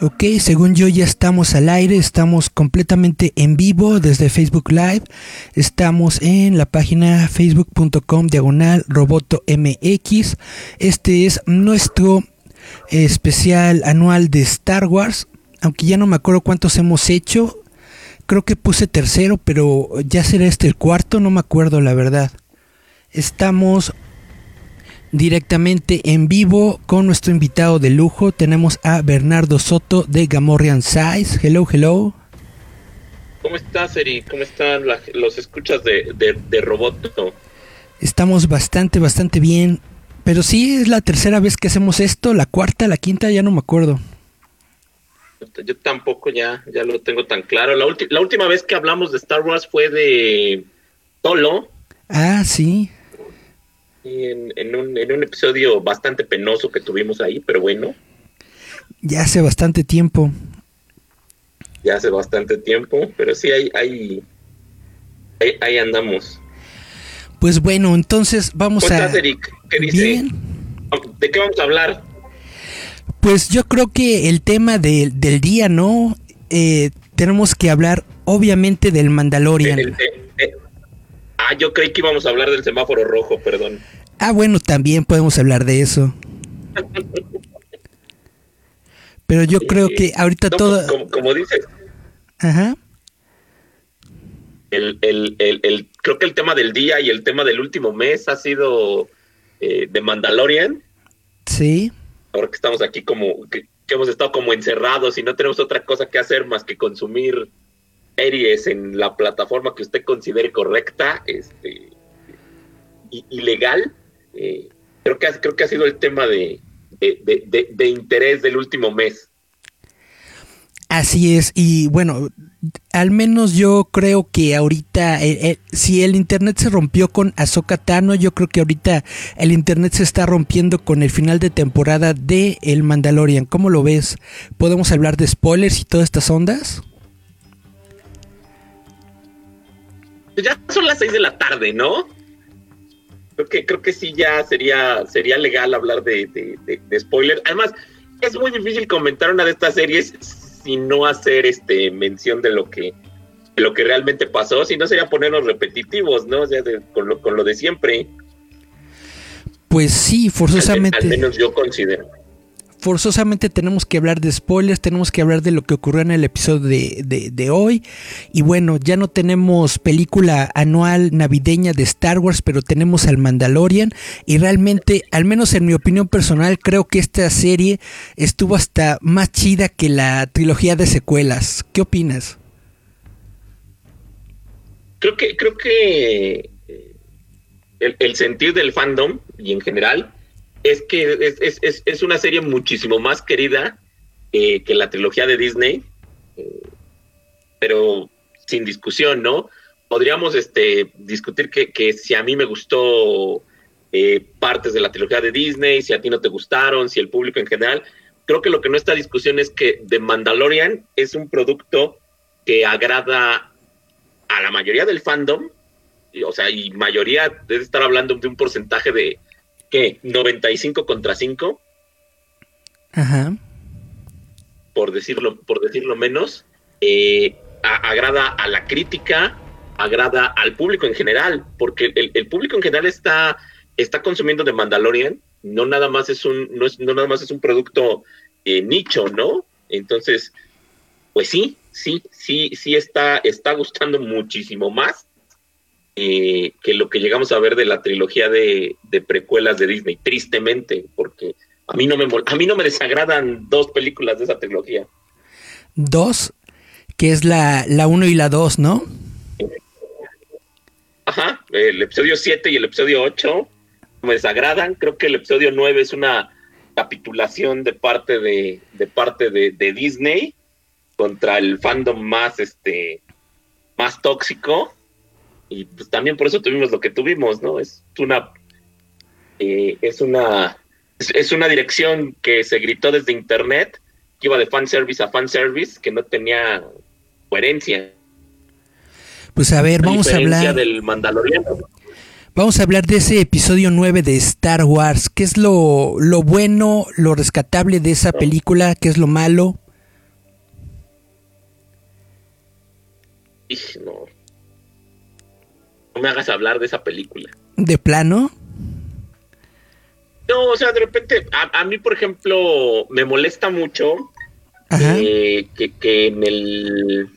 Ok, según yo ya estamos al aire, estamos completamente en vivo desde Facebook Live. Estamos en la página facebook.com diagonal roboto mx. Este es nuestro especial anual de Star Wars. Aunque ya no me acuerdo cuántos hemos hecho. Creo que puse tercero, pero ya será este el cuarto, no me acuerdo la verdad. Estamos directamente en vivo con nuestro invitado de lujo. Tenemos a Bernardo Soto de Gamorrean Size. Hello, hello. ¿Cómo estás, Eri? ¿Cómo están los escuchas de, de, Roboto? Estamos bastante, bastante bien. Pero sí, es la tercera vez que hacemos esto, la cuarta, la quinta, ya no me acuerdo. Yo tampoco ya, ya lo tengo tan claro. La, la última vez que hablamos de Star Wars fue de Tolo. Ah, sí en, un, en un episodio bastante penoso que tuvimos ahí, pero bueno. Ya hace bastante tiempo. Ya hace bastante tiempo, pero sí, hay, hay, ahí, andamos. Pues bueno, entonces vamos a... Eric? ¿Qué dice? ¿De qué vamos a hablar? Pues yo creo que el tema del día, ¿no? Eh, tenemos que hablar obviamente del Mandalorian. Ah, yo creí que íbamos a hablar del semáforo rojo, perdón. Ah, bueno, también podemos hablar de eso. Pero yo creo que ahorita todo... Como, dices. Ajá. El, el, el, creo que el tema del día y el tema del último mes ha sido eh, de Mandalorian. Sí. Ahora que estamos aquí como, que, hemos estado como encerrados y no tenemos otra cosa que hacer más que consumir series en la plataforma que usted considere correcta, este, ilegal eh, creo, que creo que ha sido el tema de, de, interés del último mes. Así es, y bueno, al menos yo creo que ahorita, eh, eh, si el internet se rompió con Ahsoka Tano, yo creo que ahorita el internet se está rompiendo con el final de temporada de El Mandalorian. ¿Cómo lo ves? ¿Podemos hablar de spoilers y todas estas ondas? Ya son las seis de la tarde, ¿no? creo que creo que sí ya sería sería legal hablar de, de, spoiler. Además, es muy difícil comentar una de estas series sin no hacer este mención de lo que lo que realmente pasó, si no sería ponernos repetitivos, ¿no? O sea, con, lo, con lo de siempre. Pues sí, forzosamente. al menos yo considero forzosamente tenemos que hablar de spoilers, tenemos que hablar de lo que ocurrió en el episodio de, hoy. Y bueno, ya no tenemos película anual navideña de Star Wars, pero tenemos al Mandalorian. Y realmente, al menos en mi opinión personal, creo que esta serie estuvo hasta más chida que la trilogía de secuelas. ¿Qué opinas? Creo que, creo que eh, el sentir del fandom y en general es que es, una serie muchísimo más querida eh, que la trilogía de Disney, eh, pero sin discusión, ¿no? Podríamos este, discutir que, si a mí me gustó eh, partes de la trilogía de Disney, si a ti no te gustaron, si el público en general. Creo que lo que no está discusión es que The Mandalorian es un producto que agrada a la mayoría del fandom, o sea, y mayoría debe estar hablando de un porcentaje de ¿qué? 95 contra 5. Ajá. Por decirlo, por decirlo menos. Eh, agrada a la crítica, agrada al público en general, porque el, público en general está, está consumiendo de Mandalorian, no nada más es un, no, es, no nada más es un producto eh, nicho, ¿no? Entonces, pues sí, sí, sí, sí está, está gustando muchísimo más eh, que lo que llegamos a ver de la trilogía de, precuelas de Disney, tristemente, porque a mí no me a mí no me desagradan dos películas de esa trilogía. Dos, que es la 1 y la 2, ¿no? Ajá, ajá, el episodio 7 y el episodio 8 me desagradan. Creo que el episodio 9 es una capitulación de parte de, de parte de, de Disney contra el fandom más este más tóxico y pues también por eso tuvimos lo que tuvimos no es una eh, es una es, una dirección que se gritó desde internet que iba de fan service a fan service que no tenía coherencia pues a ver vamos a hablar del Mandaloriano Vamos a hablar de ese episodio 9 de Star Wars. ¿Qué es lo, lo bueno, lo rescatable de esa película? ¿Qué es lo malo? no. No me hagas hablar de esa película. ¿De plano? No, o sea, de repente, a, mí, por ejemplo, me molesta mucho eh, que, en el.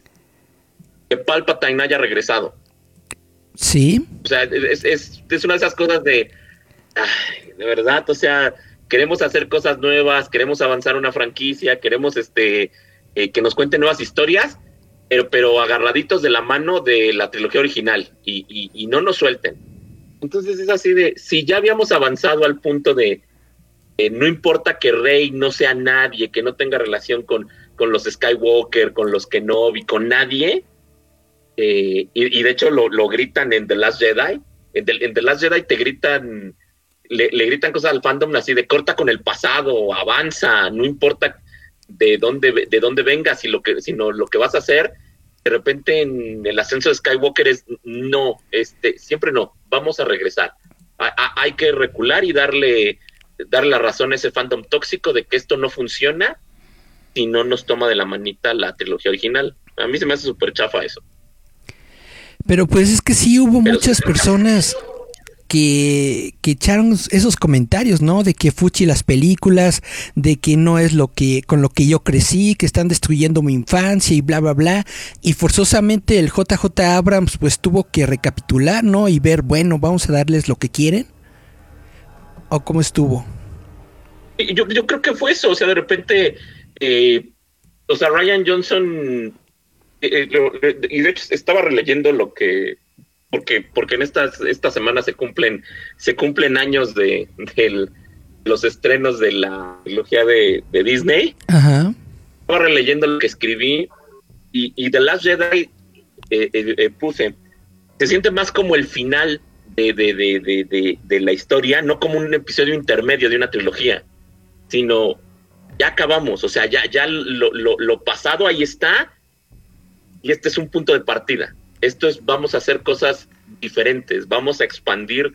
que Palpatine haya regresado. Sí. O sea, es, es, una de esas cosas de. de verdad, o sea, queremos hacer cosas nuevas, queremos avanzar una franquicia, queremos este eh, que nos cuenten nuevas historias pero, pero agarraditos de la mano de la trilogía original y, no nos suelten. Entonces es así de, si ya habíamos avanzado al punto de, no importa que Rey no sea nadie, que no tenga relación con, con los Skywalker, con los Kenobi, con nadie, eh, y, de hecho lo, gritan en The Last Jedi, en The, Last Jedi te gritan, le, le, gritan cosas al fandom así de corta con el pasado, avanza, no importa de dónde, de dónde vengas y lo que, sino lo que vas a hacer. De repente en el ascenso de Skywalker es no, este, siempre no, vamos a regresar. hay que recular y darle, darle la razón a ese fandom tóxico de que esto no funciona si no nos toma de la manita la trilogía original. A mí se me hace súper chafa eso. Pero pues es que sí hubo muchas personas que, echaron esos comentarios, ¿no? De que fuchi las películas, de que no es lo que con lo que yo crecí, que están destruyendo mi infancia y bla bla bla. Y forzosamente el JJ Abrams pues tuvo que recapitular, ¿no? Y ver, bueno, vamos a darles lo que quieren. ¿O cómo estuvo? Yo, yo creo que fue eso, o sea, de repente, eh, o sea, Ryan Johnson, eh, eh, y de hecho estaba releyendo lo que porque, porque en estas, esta semana se cumplen, se cumplen años de, los estrenos de la trilogía de, Disney. Ajá. Estaba releyendo lo que escribí y, y The Last Jedi eh, eh, eh, puse, se siente más como el final de, de, la historia, no como un episodio intermedio de una trilogía, sino ya acabamos, o sea, ya, ya lo, lo, lo pasado ahí está y este es un punto de partida esto es, vamos a hacer cosas diferentes, vamos a expandir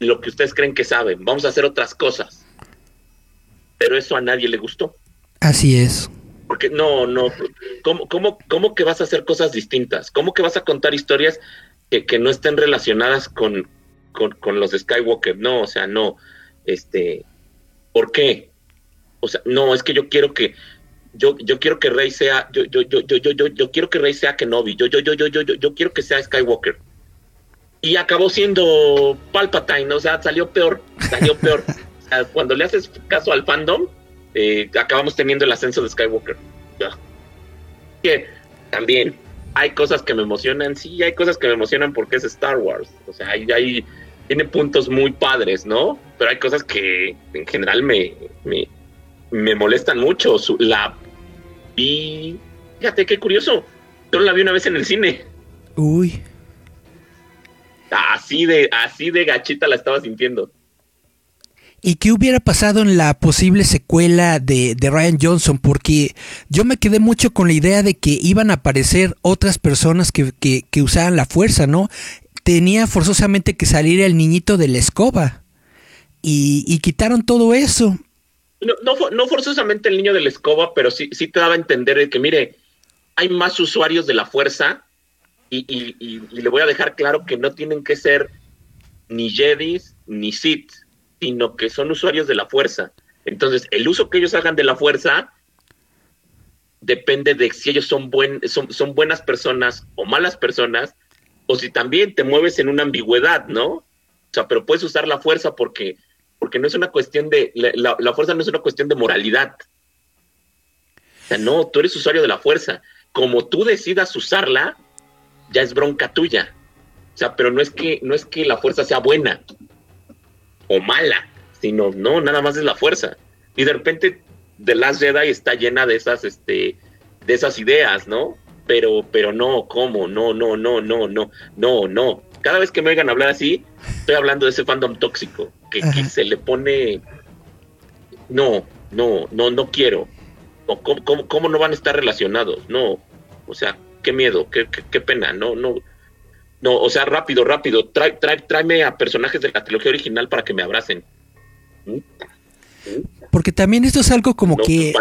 lo que ustedes creen que saben, vamos a hacer otras cosas. Pero eso a nadie le gustó. Así es. Porque no, no, ¿cómo, cómo, cómo que vas a hacer cosas distintas? ¿Cómo que vas a contar historias que, que no estén relacionadas con, con, con, los Skywalker? No, o sea, no. Este, ¿por qué? O sea, no, es que yo quiero que, yo, yo quiero que Rey sea, yo, yo, yo, yo, yo, yo, yo quiero que Rey sea Kenobi, yo, yo, yo, yo, yo, yo, yo quiero que sea Skywalker. Y acabó siendo Palpatine, o sea, salió peor, salió peor. o sea, cuando le haces caso al fandom, eh, acabamos teniendo el ascenso de Skywalker. Que también hay cosas que me emocionan, sí, hay cosas que me emocionan porque es Star Wars. O sea, hay, hay tiene puntos muy padres, ¿no? Pero hay cosas que en general me, me, me molestan mucho. Su, la vi. Fíjate qué curioso. Solo la vi una vez en el cine. Uy. Así de, así de gachita la estaba sintiendo. ¿Y qué hubiera pasado en la posible secuela de, de, Ryan Johnson? Porque yo me quedé mucho con la idea de que iban a aparecer otras personas que, que, que usaran la fuerza, ¿no? Tenía forzosamente que salir el niñito de la escoba. Y, y quitaron todo eso no, no, forzosamente el niño de la escoba, pero sí, sí te daba a entender que, mire, hay más usuarios de la fuerza y, le voy a dejar claro que no tienen que ser ni Jedis ni Sith, sino que son usuarios de la fuerza. Entonces, el uso que ellos hagan de la fuerza depende de si ellos son, buen, son, son buenas personas o malas personas, o si también te mueves en una ambigüedad, ¿no? O sea, pero puedes usar la fuerza porque porque no es una cuestión de, la, fuerza no es una cuestión de moralidad. O sea, no, tú eres usuario de la fuerza. Como tú decidas usarla, ya es bronca tuya. O sea, pero no es que, no es que la fuerza sea buena o mala, sino no, nada más es la fuerza. Y de repente The Last Jedi está llena de esas, este, de esas ideas, ¿no? Pero, pero no, ¿cómo? No, no, no, no, no, no, no. Cada vez que me oigan hablar así, estoy hablando de ese fandom tóxico, que, que se le pone, no, no, no, no quiero. ¿Cómo, cómo, no van a estar relacionados? No, o sea, qué miedo, qué, qué, pena, no, no, no, o sea, rápido, rápido, trae, trae, tráeme a personajes de la trilogía original para que me abracen. ¿Mm? Porque también esto es algo como que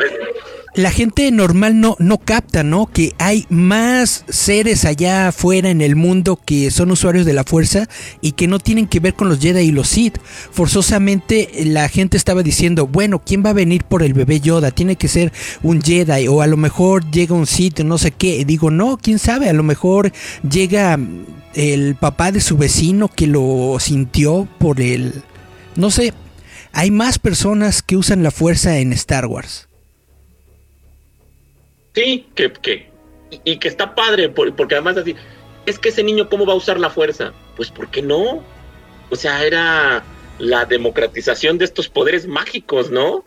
la gente normal no, no capta, ¿no? Que hay más seres allá afuera en el mundo que son usuarios de la fuerza y que no tienen que ver con los Jedi y los Sith. Forzosamente la gente estaba diciendo, bueno, ¿quién va a venir por el bebé Yoda? Tiene que ser un Jedi o a lo mejor llega un Sith, no sé qué. digo, no, quién sabe, a lo mejor llega el papá de su vecino que lo sintió por el... No sé, hay más personas que usan la fuerza en Star Wars. Sí, que, que y, que está padre, porque además así, es que ese niño, ¿cómo va a usar la fuerza? Pues, ¿por qué no? O sea, era la democratización de estos poderes mágicos, ¿no?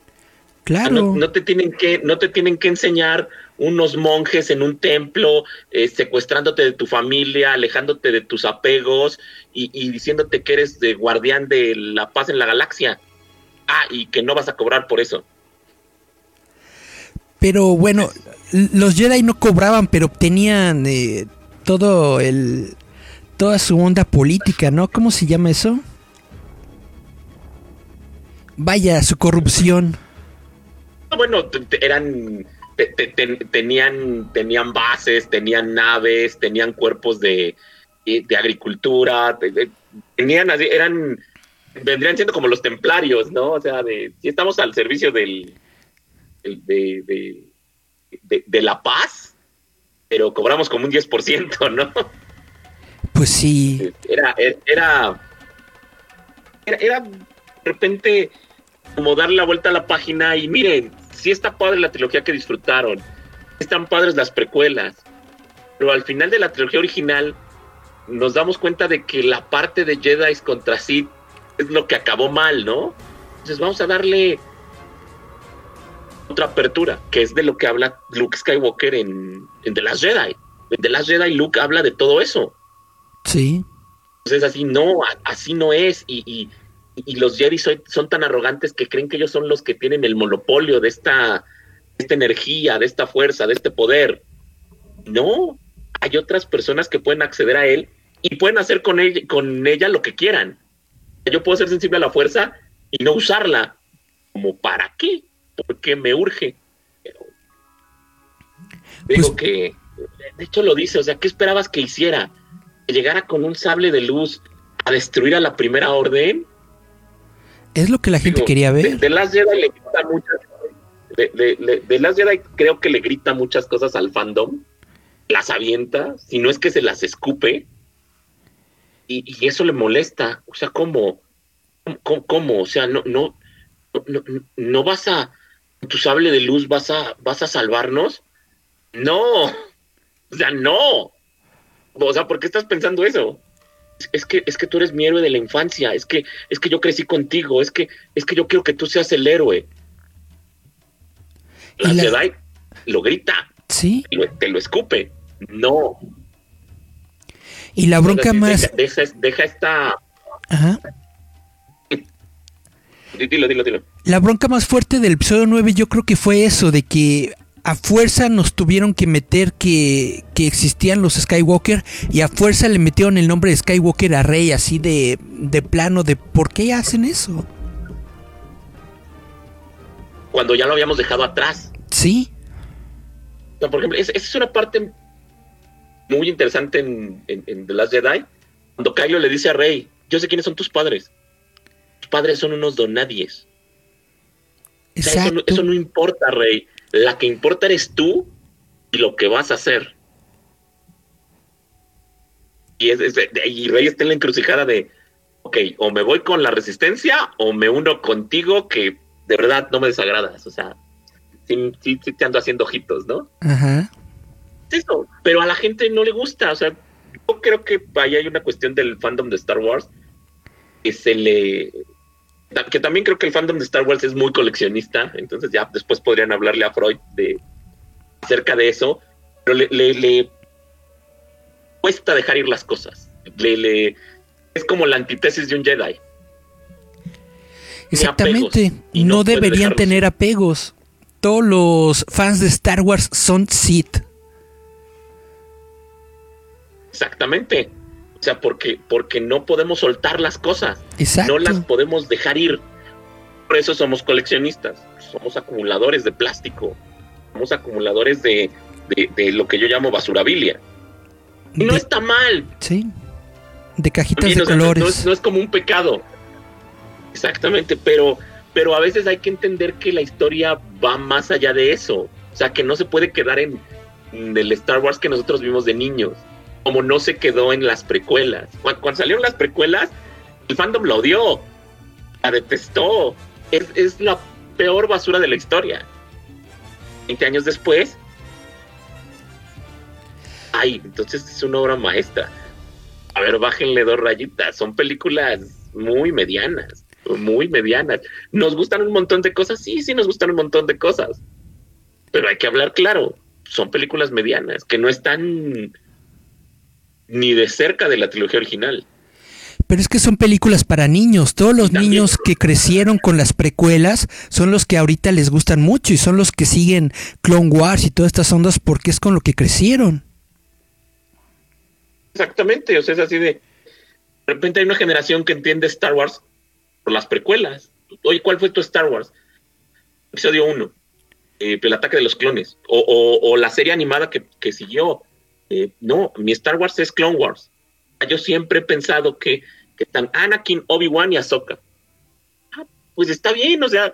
Claro. No, te tienen que, no te tienen que enseñar unos monjes en un templo, eh, secuestrándote de tu familia, alejándote de tus apegos y, y, diciéndote que eres de guardián de la paz en la galaxia. Ah, y que no vas a cobrar por eso. Pero bueno, los Jedi no cobraban, pero obtenían eh, todo el toda su onda política, ¿no? ¿Cómo se llama eso? Vaya, su corrupción. Ah, bueno, eran tenían tenían bases, tenían naves, tenían cuerpos de, de agricultura, tenían eran vendrían siendo como los templarios, ¿no? O sea, de si estamos al servicio del, de, de, la paz, pero cobramos como un 10%, ¿no? Pues sí. Era, era, era, de repente como darle la vuelta a la página y miren, sí está padre la trilogía que disfrutaron, están padres las precuelas, pero al final de la trilogía original nos damos cuenta de que la parte de Jedi contra Sith es lo que acabó mal, ¿no? Entonces vamos a darle otra apertura, que es de lo que habla Luke Skywalker en, en The Last Jedi. En The Last Jedi Luke habla de todo eso. Sí. Entonces así no, así no es. Y, y, y los Jedi son, tan arrogantes que creen que ellos son los que tienen el monopolio de esta, esta energía, de esta fuerza, de este poder. No, hay otras personas que pueden acceder a él y pueden hacer con ella, con ella lo que quieran yo puedo ser sensible a la fuerza y no usarla. ¿Como para qué? Porque me urge. digo pues que, de hecho lo dice, o sea, ¿qué esperabas que hiciera? ¿Que llegara con un sable de luz a destruir a la primera orden? Es lo que la gente quería ver. De, las Jedi le grita muchas de, de, las Jedi creo que le grita muchas cosas al fandom, las avienta, si no es que se las escupe, y, eso le molesta. O sea, ¿cómo? ¿Cómo? O sea, no, no, no, no vas a, tu sable de luz vas a, vas a salvarnos. No, o sea, no. O sea, ¿por qué estás pensando eso? Es que, es que tú eres mi héroe de la infancia, es que, es que yo crecí contigo, es que, es que yo quiero que tú seas el héroe. La, Jedi lo grita. Sí. te lo escupe. No, y la bronca más... Deja, esta... Ajá. Dilo, dilo, dilo. La bronca más fuerte del episodio 9 yo creo que fue eso, de que a fuerza nos tuvieron que meter que, que, existían los Skywalker y a fuerza le metieron el nombre de Skywalker a Rey, así de, de plano, de ¿por qué hacen eso? Cuando ya lo habíamos dejado atrás. Sí. por ejemplo, esa es una parte muy interesante en, en, The Last Jedi, cuando Kylo le dice a Rey, yo sé quiénes son tus padres. Tus padres son unos donadies. Eso, no, eso, no, importa, Rey. La que importa eres tú y lo que vas a hacer. Y, es, y Rey está en la encrucijada de, ok, o me voy con la resistencia o me uno contigo que de verdad no me desagradas. O sea, sí, sí, sí te ando haciendo ojitos, ¿no? Ajá eso, pero a la gente no le gusta, o sea, yo creo que ahí hay una cuestión del fandom de Star Wars que se le que también creo que el fandom de Star Wars es muy coleccionista, entonces ya después podrían hablarle a Freud de acerca de eso, pero le, cuesta dejar ir las cosas. Le, es como la antítesis de un Jedi. Exactamente, y no, deberían tener apegos. Todos los fans de Star Wars son Sith. Exactamente. O sea, porque, porque no podemos soltar las cosas. No las podemos dejar ir. Por eso somos coleccionistas. Somos acumuladores de plástico. Somos acumuladores de, lo que yo llamo basurabilia. Y no está mal. Sí. De cajitas de colores. no, es, como un pecado. Exactamente, pero, pero a veces hay que entender que la historia va más allá de eso. O sea, que no se puede quedar en el Star Wars que nosotros vimos de niños como no se quedó en las precuelas. Cuando, salieron las precuelas, el fandom la odió, la detestó. Es, la peor basura de la historia. 20 años después, ay, entonces es una obra maestra. A ver, bájenle dos rayitas. Son películas muy medianas, muy medianas. ¿Nos gustan un montón de cosas? Sí, sí, nos gustan un montón de cosas. Pero hay que hablar claro. Son películas medianas que no están ni de cerca de la trilogía original. Pero es que son películas para niños. Todos los niños que crecieron con las precuelas son los que ahorita les gustan mucho y son los que siguen Clone Wars y todas estas ondas porque es con lo que crecieron. Exactamente, o sea, es así de... De repente hay una generación que entiende Star Wars por las precuelas. Oye, ¿cuál fue tu Star Wars? Episodio 1, eh, el ataque de los clones, o, la serie animada que, que siguió, eh, no, mi Star Wars es Clone Wars. Yo siempre he pensado que, están Anakin, Obi-Wan y Ahsoka. Ah, pues está bien, o sea,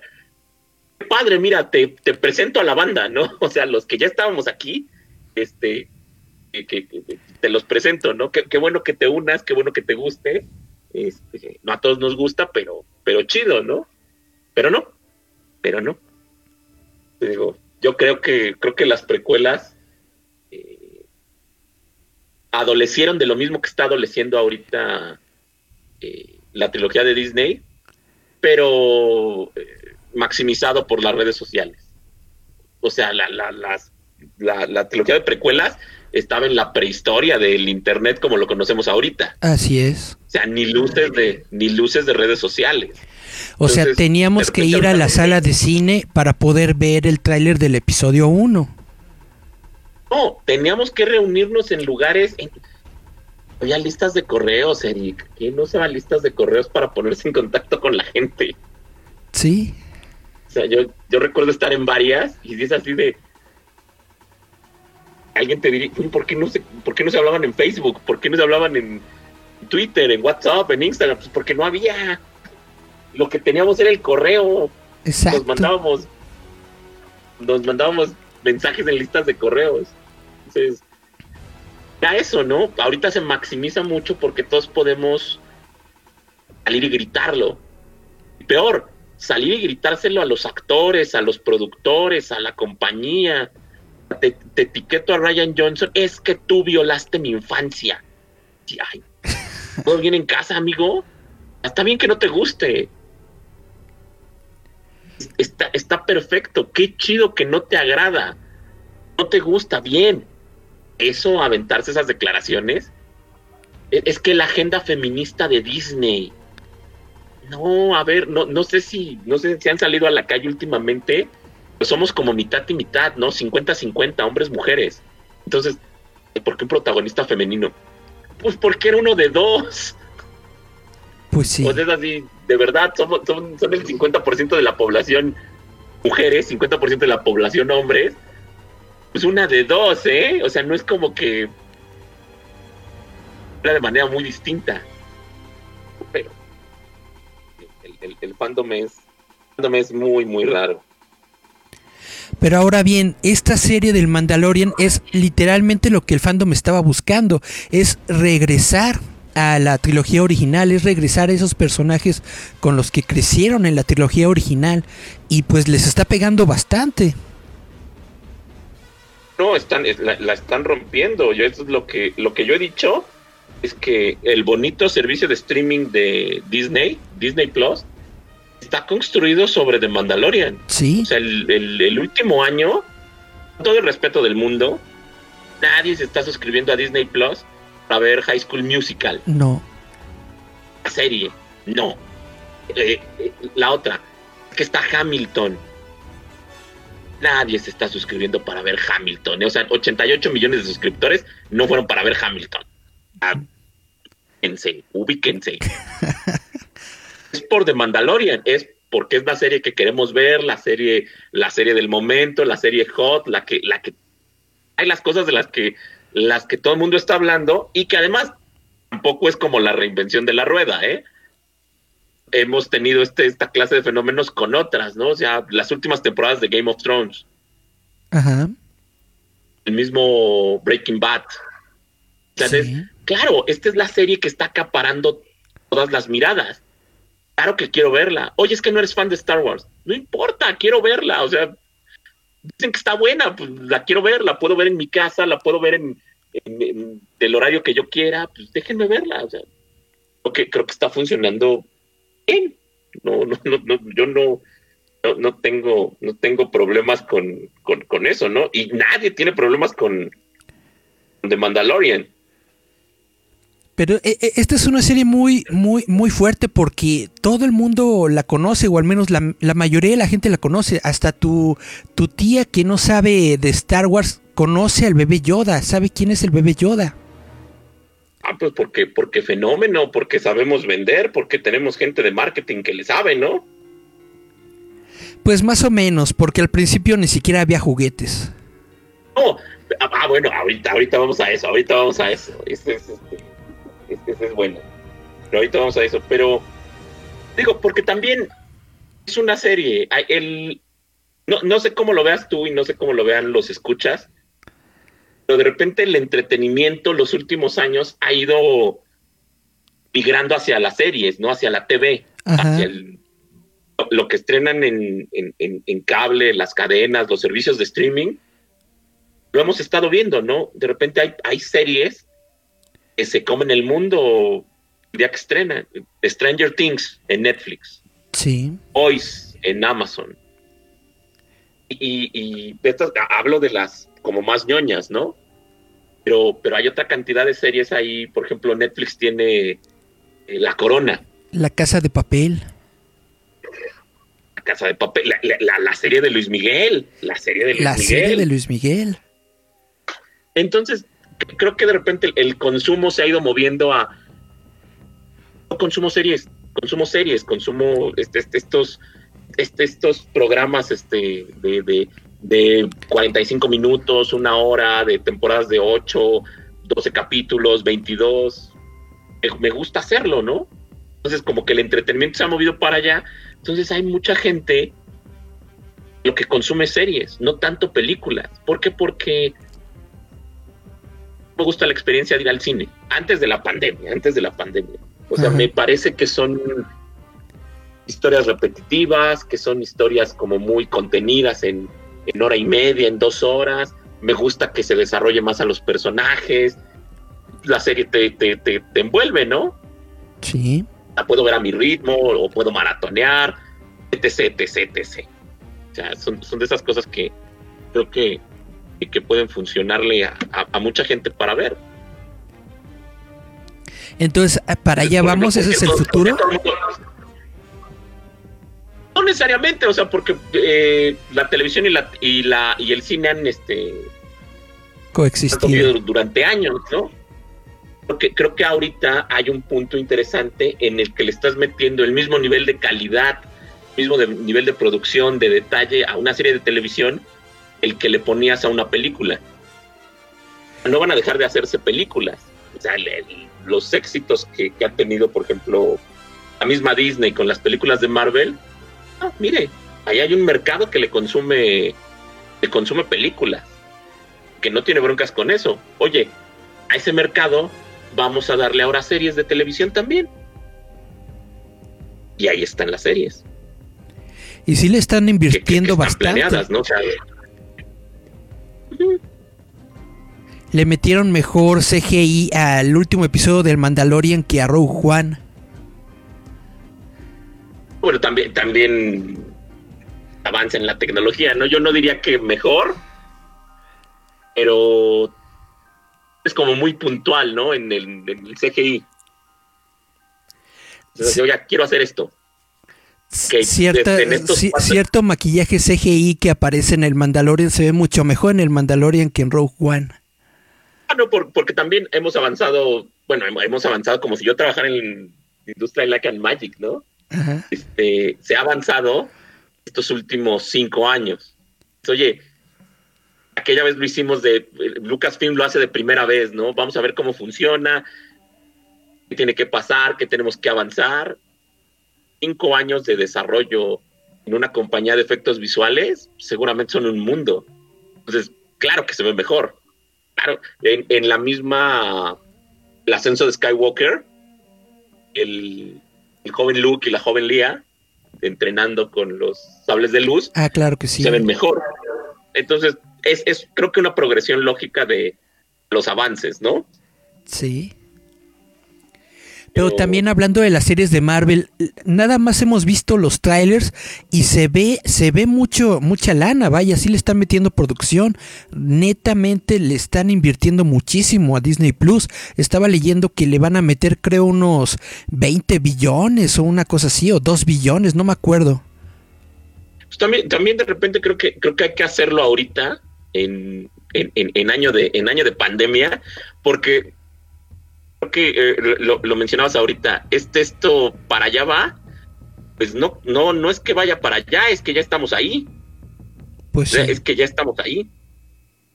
padre, mira, te, presento a la banda, ¿no? O sea, los que ya estábamos aquí, este, que, te los presento, ¿no? Qué, bueno que te unas, qué bueno que te guste. Este, no a todos nos gusta, pero, pero chido, ¿no? Pero no, pero no. digo, yo creo que, creo que las precuelas adolecieron de lo mismo que está adoleciendo ahorita eh, la trilogía de Disney, pero eh, maximizado por las redes sociales. O sea, la, la, la, trilogía de precuelas estaba en la prehistoria del internet como lo conocemos ahorita. Así es. O sea, ni luces de, ni luces de redes sociales. O sea, teníamos que ir a la sala de cine para poder ver el tráiler del episodio 1. No, teníamos que reunirnos en lugares. Había listas de correos, Eric. ¿Quién no se va listas de correos para ponerse en contacto con la gente? Sí. O sea, yo, yo recuerdo estar en varias y es así de. Alguien te diría, ¿por qué, no se, ¿por qué no se hablaban en Facebook? ¿Por qué no se hablaban en Twitter, en WhatsApp, en Instagram? Pues porque no había. Lo que teníamos era el correo. Exacto. Nos mandábamos. Nos mandábamos mensajes en listas de correos. Entonces, ya eso, ¿no? Ahorita se maximiza mucho porque todos podemos salir y gritarlo. Y peor, salir y gritárselo a los actores, a los productores, a la compañía. Te, etiqueto a Ryan Johnson, es que tú violaste mi infancia. ay, ¿todo bien en casa, amigo? Está bien que no te guste. Está, está perfecto. Qué chido que no te agrada. No te gusta, bien eso, aventarse esas declaraciones, e, es que la agenda feminista de Disney. No, a ver, no, no sé si, no sé si han salido a la calle últimamente, pues somos como mitad y mitad, ¿no? 50-50, hombres, mujeres. Entonces, ¿por qué un protagonista femenino? Pues porque era uno de dos. Pues sí. Pues es así, de verdad, somos, son, son el 50% de la población mujeres, 50% de la población hombres pues una de dos, ¿eh? O sea, no es como que era de manera muy distinta. Pero el, fandom, es, fandom es muy, muy raro. Pero ahora bien, esta serie del Mandalorian es literalmente lo que el fandom estaba buscando, es regresar a la trilogía original, es regresar a esos personajes con los que crecieron en la trilogía original y pues les está pegando bastante no, están, la, están rompiendo. Yo, es lo que, lo que yo he dicho es que el bonito servicio de streaming de Disney, Disney Plus, está construido sobre The Mandalorian. Sí. O sea, el, el- el último año, con todo el respeto del mundo, nadie se está suscribiendo a Disney Plus para ver High School Musical, No. la serie. No. Eh, eh, la otra, que está Hamilton. Nadie se está suscribiendo para ver Hamilton. ¿eh? O sea, 88 millones de suscriptores no fueron para ver Hamilton. Ah, ubíquense, ubíquense. es por The Mandalorian, es porque es la serie que queremos ver, la serie, la serie del momento, la serie hot, la que, la que hay las cosas de las que, las que todo el mundo está hablando y que además tampoco es como la reinvención de la rueda, ¿eh? Hemos tenido este, esta clase de fenómenos con otras, ¿no? O sea, las últimas temporadas de Game of Thrones, Ajá. el mismo Breaking Bad. Sí. claro, esta es la serie que está acaparando todas las miradas. Claro que quiero verla. Oye, es que no eres fan de Star Wars. No importa, quiero verla. O sea, dicen que está buena, pues la quiero ver, la puedo ver en mi casa, la puedo ver en, en- en el horario que yo quiera, pues déjenme verla. O sea, creo que está funcionando No, no, no, no, yo no, no, no tengo, no tengo problemas con, con, con eso, ¿no? Y nadie tiene problemas con, con The Mandalorian. Pero eh, eh, esta es una serie muy, muy, muy fuerte porque todo el mundo la conoce, o al menos la, la mayoría de la gente la conoce. Hasta tu, tu tía que no sabe de Star Wars conoce al bebé Yoda, sabe quién es el bebé Yoda. Ah, pues porque, porque fenómeno, porque sabemos vender, porque tenemos gente de marketing que le sabe, ¿no? Pues más o menos, porque al principio ni siquiera había juguetes. No, ah, ah, bueno, ahorita, ahorita vamos a eso, ahorita vamos a eso. Este es, este, este- este es bueno. Pero ahorita vamos a eso. Pero digo, porque también es una serie. El, no, no sé cómo lo veas tú y no sé cómo lo vean los escuchas. Pero de repente el entretenimiento los últimos años ha ido migrando hacia las series, ¿no? Hacia la TV, Ajá. hacia el- lo que estrenan en, en- en- en cable, las cadenas, los servicios de streaming lo hemos estado viendo, ¿no? De repente hay, hay series que se comen el mundo el día que estrenan. Stranger Things en Netflix, Sí. Boys en Amazon. Y, y de estas, hablo de las como más ñoñas, ¿no? Pero, pero hay otra cantidad de series ahí, por ejemplo, Netflix tiene eh, La Corona, La casa de papel. La Casa de Papel, la, la- serie de Luis Miguel, la serie de Luis La Miguel. serie de Luis Miguel. Entonces, creo que de repente el, el consumo se ha ido moviendo a. No consumo series, consumo series, consumo este, este- estos, este- estos programas este, de, de, de 45 minutos, una hora, de temporadas de 8, 12 capítulos, 22. Me, gusta hacerlo, ¿no? Entonces, como que el entretenimiento se ha movido para allá. Entonces, hay mucha gente lo que consume series, no tanto películas. ¿Por qué? Porque me gusta la experiencia de ir al cine antes de la pandemia, antes de la pandemia. O sea, Ajá. me parece que son historias repetitivas, que son historias como muy contenidas en, en hora y media, en dos horas. Me gusta que se desarrolle más a los personajes. La serie te, te, te, te envuelve, ¿no? Sí. La puedo ver a mi ritmo o puedo maratonear, etc, etc, etc. O sea, son, son de esas cosas que creo que, que- pueden funcionarle a, a- a mucha gente para ver. Entonces, para allá vamos, ese es el futuro. porque todo el mundo- No necesariamente, o sea, porque eh, la televisión y la y la y el cine han este convivido durante años, ¿no? Porque creo que ahorita hay un punto interesante en el que le estás metiendo el mismo nivel de calidad, mismo de- nivel de producción, de detalle a una serie de televisión, el que le ponías a una película. No van a dejar de hacerse películas. O sea, el- el- los éxitos que, que ha tenido, por ejemplo, la misma Disney con las películas de Marvel, ah, mire, ahí hay un mercado que le consume, le consume películas, que no tiene broncas con eso. Oye, a ese mercado vamos a darle ahora series de televisión también. Y ahí están las series. Y sí le están que- que- invirtiendo que están bastante. planeadas, ¿no? O sea, ujú, le metieron mejor CGI al último episodio del Mandalorian que a Rogue One. Bueno, también, también avanza en la tecnología, ¿no? Yo no diría que mejor, pero es como muy puntual, ¿no? En el, en el CGI. Entonces, yo ya quiero hacer esto. Que Cierta- cuatro- cierto maquillaje CGI que aparece en el Mandalorian se ve mucho mejor en el Mandalorian que en Rogue One. Ah, no, por- porque también hemos avanzado, bueno, hem- hemos avanzado como si yo trabajara en la industria de Like and Magic, ¿no? Este, se ha avanzado estos últimos cinco años. Oye, aquella vez lo hicimos de, Lucasfilm lo hace de primera vez, ¿no? Vamos a ver cómo funciona, qué tiene que pasar, qué tenemos que avanzar. Cinco años de desarrollo en una compañía de efectos visuales, seguramente son un mundo. Entonces, claro que se ve mejor. Claro, en, en la misma, el ascenso de Skywalker, el, el joven Luke y la joven Leia, entrenando con los sables de luz, Ah, claro que sí. se ven mejor. Entonces, es, es creo que una progresión lógica de los avances, ¿no? Sí. Pero también hablando de las series de Marvel, nada más hemos visto los trailers y se ve, se ve mucho, mucha lana, vaya, sí le están metiendo producción, netamente le están invirtiendo muchísimo a Disney Plus. Estaba leyendo que le van a meter, creo, unos 20 billones o una cosa así, o 2 billones, no me acuerdo. Pues también, también de repente creo que creo que hay que hacerlo ahorita en, en, en- en año de en año de pandemia, porque creo que eh, lo, lo mencionabas ahorita, este esto para allá va, pues no, no, no es que vaya para allá, es que ya estamos ahí. Pues sí. Es que ya estamos ahí.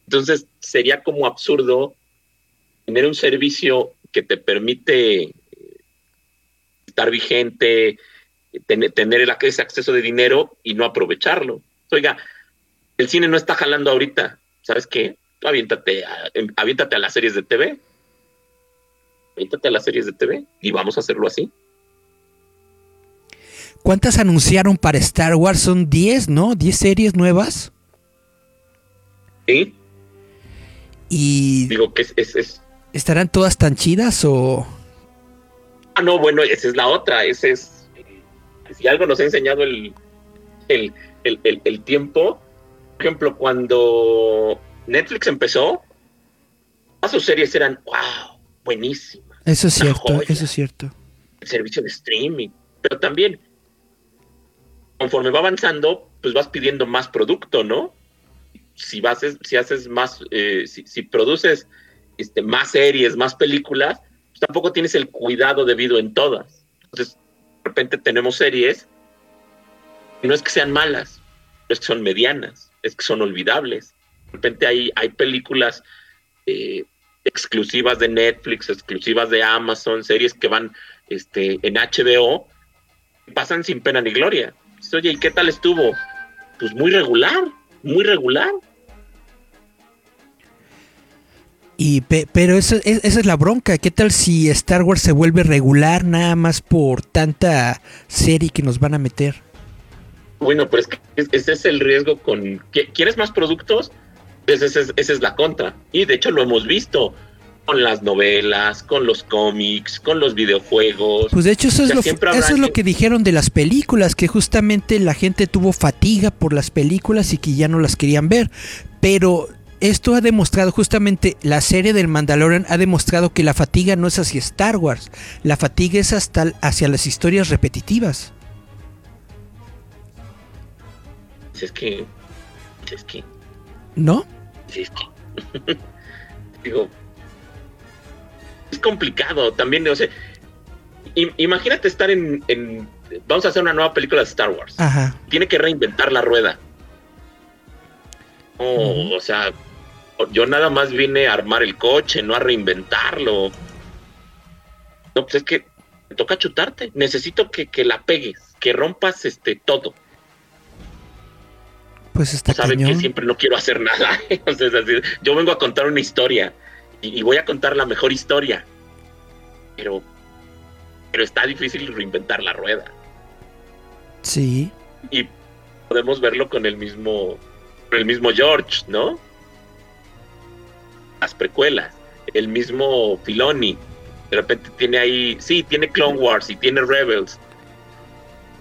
Entonces sería como absurdo tener un servicio que te permite eh, estar vigente, tener, tener el, ese acceso de dinero y no aprovecharlo. Oiga, el cine no está jalando ahorita. ¿Sabes qué? Tú aviéntate a, em- aviéntate a las series de TV. Aviéntate a las series de TV y vamos a hacerlo así. ¿Cuántas anunciaron para Star Wars? Son 10, ¿no? 10 series nuevas. ¿Sí? Y Digo que es, es, es- ¿estarán todas tan chidas o...? Ah, no, bueno, esa es la otra. Ese es. Si algo nos ha enseñado el, el, el, el- el tiempo. Por ejemplo, cuando Netflix empezó, todas sus series eran, wow, buenísimas. Eso es cierto, eso es cierto. El servicio de streaming. Pero también, conforme va avanzando, pues vas pidiendo más producto, ¿no? Si, vas, si haces más, eh, si, si produces este, más series, más películas, pues tampoco tienes el cuidado debido en todas. Entonces, de repente tenemos series, no es que sean malas, no es que son medianas, es que son olvidables. De repente hay, hay películas eh, exclusivas de Netflix, exclusivas de Amazon, series que van este, en HBO, pasan sin pena ni gloria. Dices, Oye, ¿y qué tal estuvo? Pues muy regular, muy regular. Y pe- pero eso, es- esa es la bronca. ¿Qué tal si Star Wars se vuelve regular nada más por tanta serie que nos van a meter? Bueno, pero es que ese es el riesgo con... ¿qui- ¿Quieres más productos? Esa es, esa es la contra. Y de hecho lo hemos visto con las novelas, con los cómics, con los videojuegos. Pues de hecho eso O es, lo, siempre habrá eso es lo que- dijeron de las películas, que justamente la gente tuvo fatiga por las películas y que ya no las querían ver. Pero esto ha demostrado, justamente la serie del Mandalorian ha demostrado que la fatiga no es hacia Star Wars, la fatiga es hasta hacia las historias repetitivas. Es que... es que... ¿No? Que... digo... Es complicado también, o sea... im- imagínate estar en, en... Vamos a hacer una nueva película de Star Wars. Ajá. tiene que reinventar la rueda. Ujú. O sea, yo nada más vine a armar el coche, no a reinventarlo. No, pues es que toca chutarte. Necesito que, que la pegues, que rompas este todo. Pues está Saben que siempre no quiero hacer nada. Yo vengo a contar una historia y, y voy a contar la mejor historia. Pero, pero está difícil reinventar la rueda. Sí. y podemos verlo con el mismo con el mismo George, ¿no? las precuelas. El mismo Filoni, de repente tiene ahí, sí, tiene Clone Wars y tiene Rebels.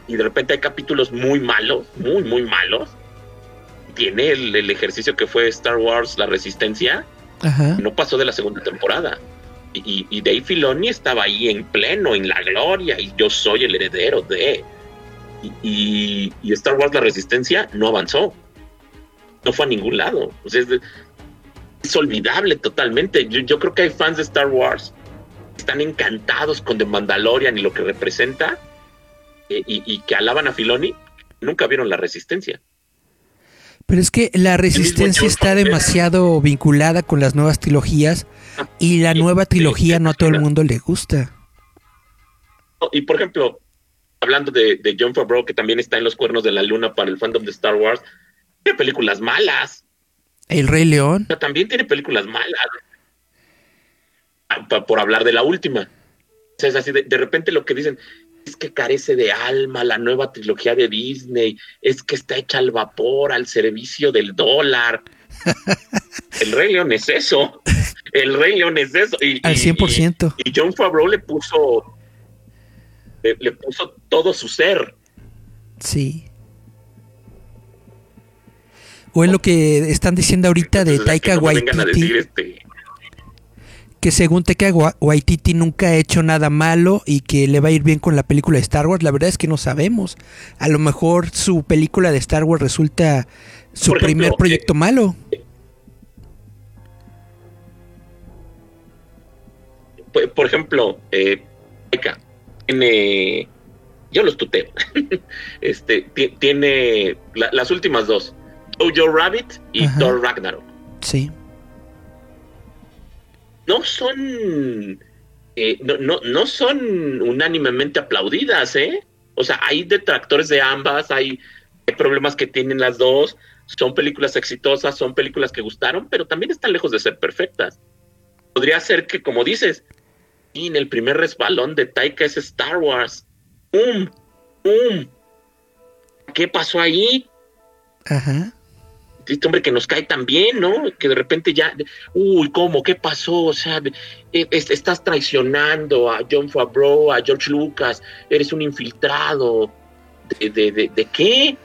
Y de repente hay capítulos muy malos, muy, muy malos. Tiene el, ejercicio que fue Star Wars La Resistencia. No pasó de la segunda temporada. Y, y Dave Filoni estaba ahí en pleno, en la gloria, y yo soy el heredero de. Y, Star Wars La Resistencia no avanzó. No fue a ningún lado. O sea, es, olvidable totalmente. Yo, creo que hay fans de Star Wars que están encantados con The Mandalorian y lo que representa eh, y, que alaban a Filoni. Nunca vieron La Resistencia. Pero es que la resistencia está demasiado vinculada con las nuevas trilogías ah, y la nueva trilogía no a todo el mundo le gusta. Y por ejemplo, hablando de, John Favreau, que también está en los cuernos de la luna para el fandom de Star Wars, tiene películas malas. El Rey León. También tiene películas malas. Ah, por hablar de la última. O es así, de, repente lo que dicen es que carece de alma la nueva trilogía de Disney, es que está hecha al vapor, al servicio del dólar. el Rey León es eso. El Rey León es eso. Y, al 100%. y John Favreau le puso le, puso todo su ser. Sí. O es lo que están diciendo ahorita de Taika Waititi. Este, que según Taika Waititi nunca ha hecho nada malo y que le va a ir bien con la película de Star Wars. La verdad es que no sabemos. A lo mejor su película de Star Wars resulta su primer proyecto eh, malo. Por, ejemplo, eh, Taika tiene, yo los tuteo, este, tiene las últimas dos, Jojo Rabbit y Thor Ragnarok. Sí. No son, eh, no, no, no son unánimemente aplaudidas, ¿eh? O sea, hay detractores de ambas, hay, problemas que tienen las dos, son películas exitosas, son películas que gustaron, pero también están lejos de ser perfectas. Podría ser que, como dices, en el primer resbalón de Taika es Star Wars. ¡Pum! ¡Pum! ¿Qué pasó ahí? Ajá. Este hombre que nos cae tan bien, ¿no? Que de repente ya, uy, ¿cómo? ¿Qué pasó? O sea, e, estás traicionando a John Favreau, a George Lucas, eres un infiltrado. ¿De, de, de qué?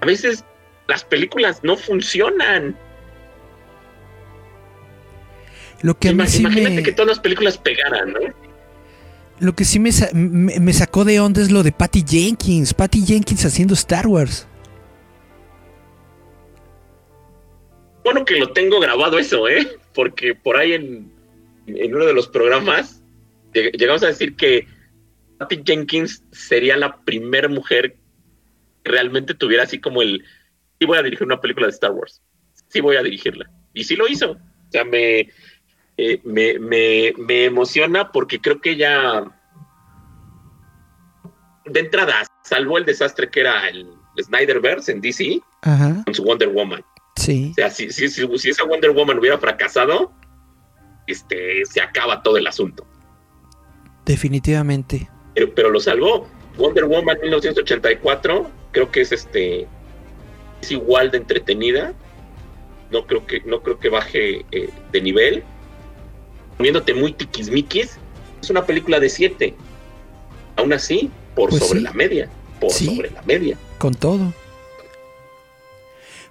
A veces las películas no funcionan. Lo que Imagínate que todas las películas pegaran, ¿no? Lo que sí me, me, sacó de onda es lo de Patty Jenkins. Patty Jenkins haciendo Star Wars. Bueno que lo tengo grabado eso, ¿eh? Porque por ahí en, en uno de los programas llegamos a decir que Patty Jenkins sería la primera mujer que realmente tuviera así como el... Sí voy a dirigir una película de Star Wars. Sí voy a dirigirla. Y sí lo hizo. O sea, me, eh, me, me, emociona porque creo que ella, de entrada, salvó el desastre que era el Snyderverse en DC con su Wonder Woman. Sí. O sea, si, si, si, esa Wonder Woman hubiera fracasado, este, se acaba todo el asunto. Definitivamente. Pero, lo salvó. Wonder Woman 1984, creo que es este es igual de entretenida. No creo que, no creo que baje eh, de nivel poniéndote muy tiquismiquis, es una película de 7. Aún así, por pues sobre la media. Por sobre la media. Con todo.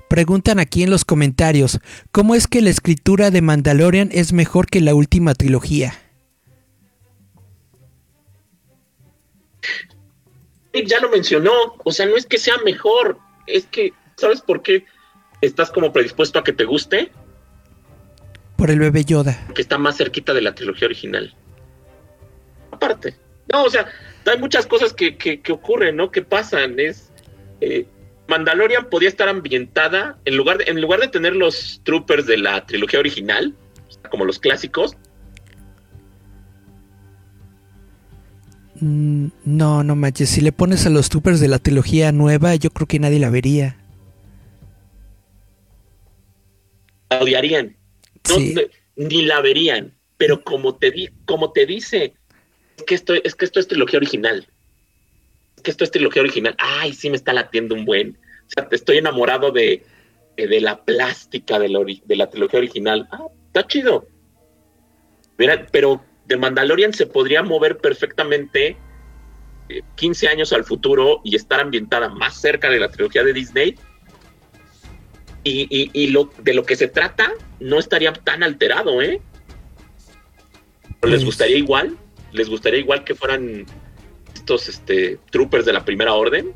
Preguntan aquí en los comentarios, ¿cómo es que la escritura de Mandalorian es mejor que la última trilogía? Ya lo mencionó, o sea, no es que sea mejor, es que, ¿sabes por qué estás como predispuesto a que te guste? Por el bebé Yoda. Que está más cerquita de la trilogía original. Aparte. No, o sea, hay muchas cosas que, que, ocurren, ¿no? Que pasan. Es. Eh, Mandalorian podía estar ambientada, en lugar, de, en lugar de tener los troopers de la trilogía original, como los clásicos. Mm, no, no manches. Si le pones a los troopers de la trilogía nueva, yo creo que nadie la vería. La odiarían ni la verían, pero como te, di, como te dice, es que, esto, es que esto es trilogía original. Que esto es trilogía original. Ay, sí me está latiendo un buen. O sea, estoy enamorado de, de la plástica de la, de la trilogía original. Ah, Está chido. Mira, pero de Mandalorian se podría mover perfectamente 15 eh, años al futuro y estar ambientada más cerca de la trilogía de Disney. Y, lo, de lo que se trata no estaría tan alterado, ¿eh? ¿Les pues gustaría igual? ¿Les gustaría igual que fueran estos este, troopers de la primera orden?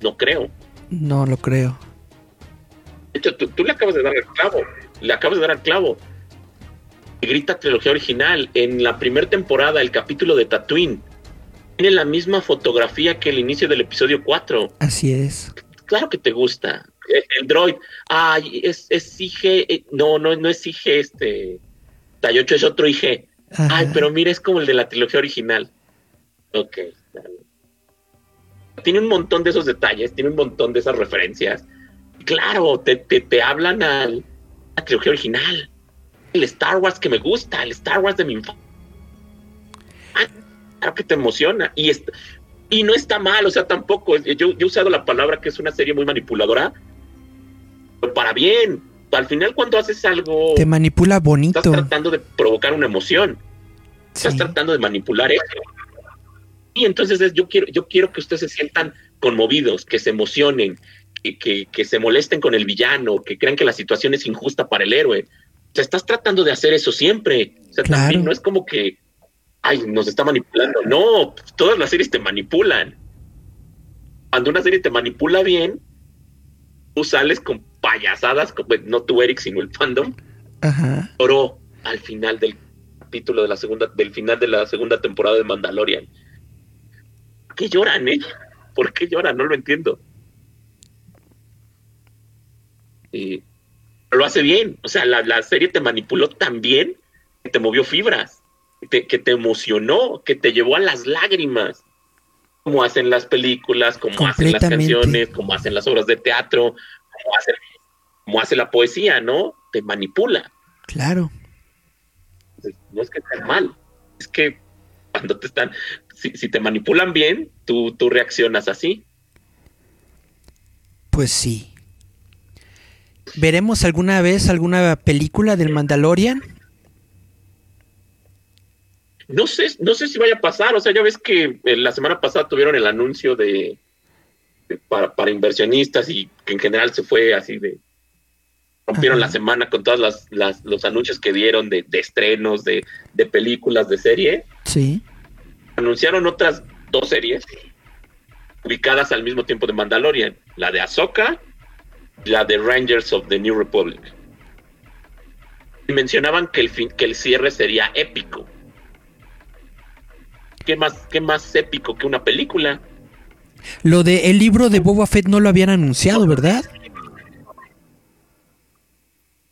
No creo. No lo creo. De hecho, tú, tú le acabas de dar el clavo. Le acabas de dar el clavo grita trilogía original. En la primera temporada, el capítulo de Tatooine tiene la misma fotografía que el inicio del episodio 4. Así es. Claro que te gusta. El, droid, ay, es, es IG, eh, no, no, no es IG este. Tayocho es otro IG. Ay, pero mira, es como el de la trilogía original. Ok. Tiene un montón de esos detalles, tiene un montón de esas referencias. Claro, te, te, te hablan a la trilogía original el Star Wars que me gusta, el Star Wars de mi infancia. Ah, claro que te emociona. Y, y no está mal, o sea, tampoco. Yo, he usado la palabra que es una serie muy manipuladora, pero para bien. Al final, cuando haces algo. Te manipula bonito. Estás tratando de provocar una emoción. Estás tratando de manipular eso. Y entonces yo quiero, yo quiero que ustedes se sientan conmovidos, que se emocionen, que, que, se molesten con el villano, que crean que la situación es injusta para el héroe sea, estás tratando de hacer eso siempre. O sea, también no es como que, ay, nos está manipulando. No, todas las series te manipulan. Cuando una serie te manipula bien, tú sales con payasadas, no tú, Eric, sino el fandom. Ajá. Lloró al final del capítulo de la segunda, del final de la segunda temporada de Mandalorian. ¿Por qué lloran, eh? ¿Por qué lloran? No lo entiendo. Y lo hace bien. O sea, la, serie te manipuló tan bien que te movió fibras, que te, emocionó, que te llevó a las lágrimas. Como hacen las películas, como hacen las canciones, como hacen las obras de teatro, como hace, como hace la poesía, ¿no? Te manipula. Claro. No es que esté mal, es que cuando te están, si, te manipulan bien, tú, tú reaccionas así. Pues sí. ¿Veremos alguna vez alguna película del Mandalorian? No sé, no sé si vaya a pasar. O sea, ya ves que eh, la semana pasada tuvieron el anuncio de, para, inversionistas y que en general se fue así de rompieron la semana con todos los anuncios que dieron de, estrenos, de, de, películas, de serie. Sí. Anunciaron otras dos series ubicadas al mismo tiempo de Mandalorian, la de Ahsoka la de Rangers of the New Republic. Y mencionaban que el, fin, que el cierre sería épico. ¿Qué más, ¿Qué más épico que una película? Lo de el libro de Boba Fett no lo habían anunciado, ¿verdad?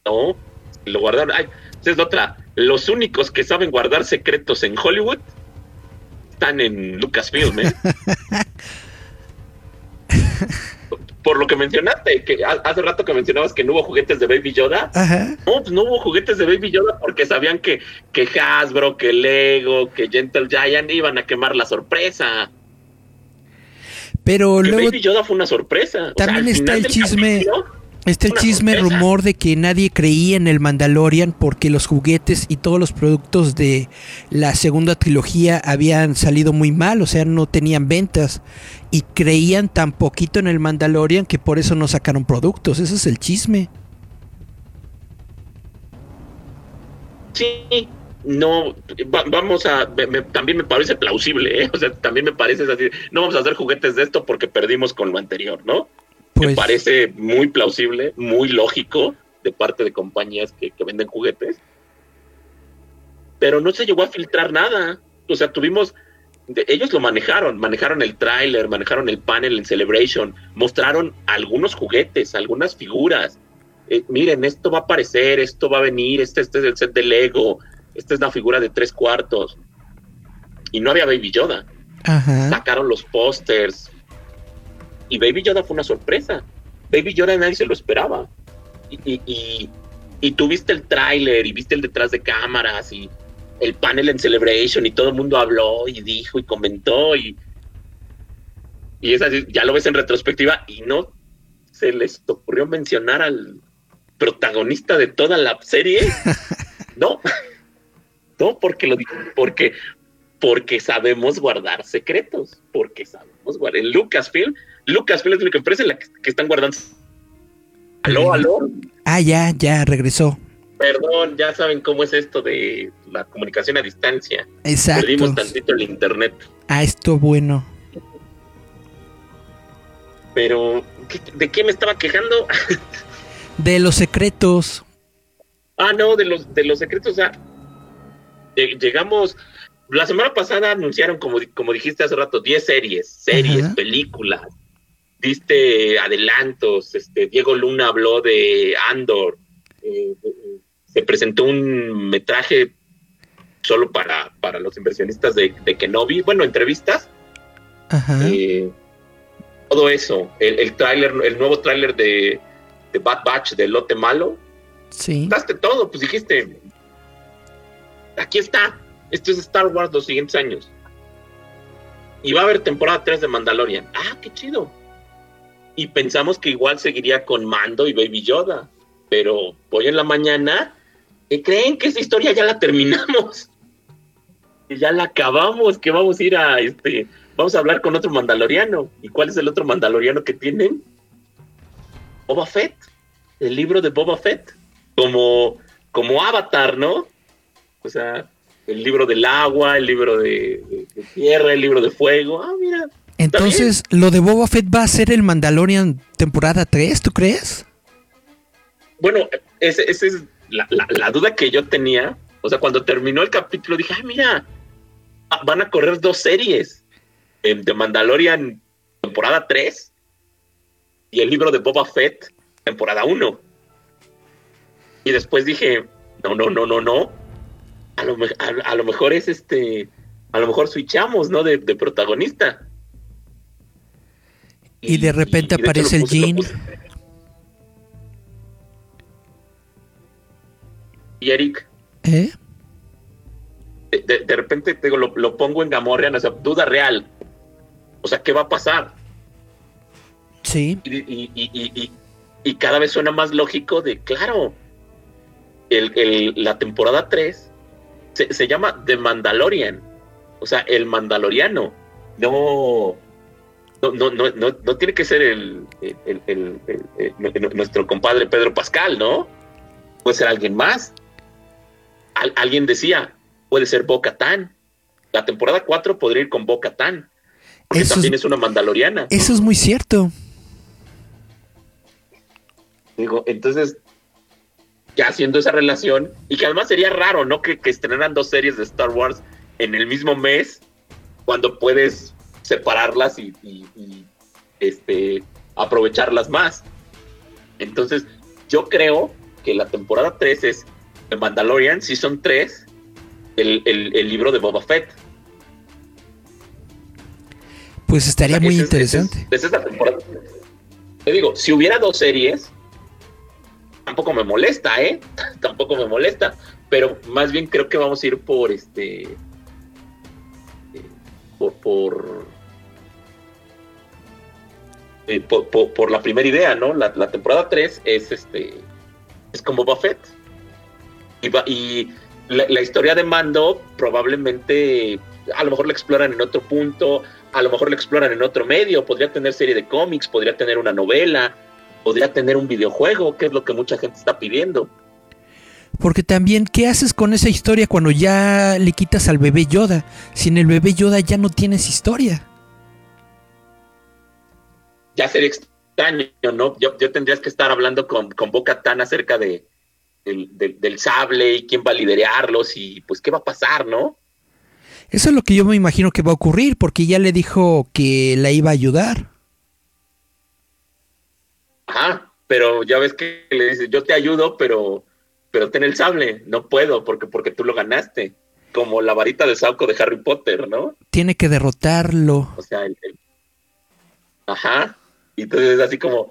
No, lo guardaron. Ay, es otra. Los únicos que saben guardar secretos en Hollywood están en Lucasfilm, ¿eh? por lo que mencionaste, que hace rato que mencionabas que no hubo juguetes de Baby Yoda. No, pues no hubo juguetes de Baby Yoda porque sabían que, que Hasbro, que Lego, que Gentle Giant iban a quemar la sorpresa. Pero luego. Baby Yoda fue una sorpresa. También está el chisme. Está el chisme rumor de que nadie creía en el Mandalorian porque los juguetes y todos los productos de la segunda trilogía habían salido muy mal, o sea, no tenían ventas y creían tan poquito en el Mandalorian que por eso no sacaron productos. Ese es el chisme. Sí, no, vamos a, también me parece plausible, ¿eh? o sea, también me parece así, no vamos a hacer juguetes de esto porque perdimos con lo anterior, ¿no? Me pues parece muy plausible, muy lógico de parte de compañías que, venden juguetes. Pero no se llegó a filtrar nada. O sea, tuvimos ellos lo manejaron, manejaron el tráiler, manejaron el panel en Celebration, mostraron algunos juguetes, algunas figuras. Eh, miren, esto va a aparecer, esto va a venir, este, este, es el set de Lego, esta es la figura de tres cuartos. Y no había Baby Yoda. Sacaron los pósters, y Baby Yoda fue una sorpresa. Baby Yoda nadie se lo esperaba. Y, y, y, tú viste el tráiler y viste el detrás de cámaras y el panel en Celebration y todo el mundo habló y dijo y comentó y, y es así, ya lo ves en retrospectiva y no se les ocurrió mencionar al protagonista de toda la serie. No, no, porque lo porque porque sabemos guardar secretos, porque sabemos guardar. En Lucasfilm, Lucasfilm es la única empresa en la que, están guardando. Aló, aló. Ah, ya, ya regresó. Perdón, ya saben cómo es esto de la comunicación a distancia. Exacto. Perdimos tantito el internet. Ah, esto bueno. Pero, ¿de qué me estaba quejando? de los secretos. Ah, no, de los, de los secretos, o sea, llegamos, la semana pasada anunciaron, como, como dijiste hace rato, 10 series, series, películas, viste adelantos, este, Diego Luna habló de Andor, eh, se presentó un metraje solo para, para los inversionistas de, de Kenobi, bueno, entrevistas. Ajá. Eh, todo eso, el, el tráiler, el nuevo tráiler de, de, Bad Batch, de Lote Malo. Sí. Daste todo, pues dijiste, aquí está, esto es Star Wars los siguientes años. Y va a haber temporada 3 de Mandalorian. Ah, qué chido. Y pensamos que igual seguiría con Mando y Baby Yoda. Pero hoy en la mañana, ¿qué creen que esa historia ya la terminamos? Que ya la acabamos, que vamos a ir a este vamos a hablar con otro mandaloriano. ¿Y cuál es el otro mandaloriano que tienen? Boba Fett, el libro de Boba Fett, como, como Avatar, ¿no? O sea, el libro del agua, el libro de, tierra, el libro de fuego. Ah, mira. Entonces, lo de Boba Fett va a ser el Mandalorian temporada 3, ¿tú crees? Bueno, esa es la, la, duda que yo tenía. O sea, cuando terminó el capítulo dije, ah, mira, van a correr dos series de Mandalorian temporada 3 y el libro de Boba Fett temporada 1. Y después dije, no, no, no, no, no. A lo, a, lo mejor es este, a lo mejor switchamos, ¿no? De, protagonista. Y, de repente aparece el Jean. Y Eric. ¿Eh? De, repente digo, lo, lo, pongo en Gamorrean, o sea, duda real. O sea, ¿qué va a pasar? Sí. Y, cada vez suena más lógico de, claro, el, la temporada 3 se, llama The Mandalorian. O sea, el Mandaloriano. No, no, no, no, no, tiene que ser el, nuestro compadre Pedro Pascal, ¿no? Puede ser alguien más. alguien decía, puede ser Boca Tan. La temporada 4 podría ir con Boca Tan eso también es, una mandaloriana. Eso es muy cierto. Digo, entonces, ya haciendo esa relación, y que además sería raro, ¿no? Que, que estrenaran dos series de Star Wars en el mismo mes, cuando puedes separarlas y, este, aprovecharlas más. Entonces, yo creo que la temporada 3 es The Mandalorian, Season 3, el, el, el libro de Boba Fett. Pues estaría muy interesante. Es, temporada. Te digo, si hubiera dos series, tampoco me molesta, ¿eh? tampoco me molesta. Pero más bien creo que vamos a ir por este. Eh, por. Eh, por, por, la primera idea, ¿no? La, temporada 3 es este. Es como Buffett. Y, y la, la historia de Mando probablemente a lo mejor la exploran en otro punto, a lo mejor la exploran en otro medio, podría tener serie de cómics, podría tener una novela, podría tener un videojuego, que es lo que mucha gente está pidiendo. Porque también, ¿qué haces con esa historia cuando ya le quitas al bebé Yoda? Sin el bebé Yoda ya no tienes historia. Ya sería extraño, ¿no? Yo, tendrías que estar hablando con, con Boca Tan acerca de, del sable y quién va a liderarlos y pues qué va a pasar, ¿no? Eso es lo que yo me imagino que va a ocurrir, porque ya le dijo que la iba a ayudar. Ajá, pero ya ves que le dice, yo te ayudo, pero, pero ten el sable. No puedo, porque, porque tú lo ganaste. Como la varita de Sauco de Harry Potter, ¿no? Tiene que derrotarlo. O sea, el, ajá. Y entonces así como...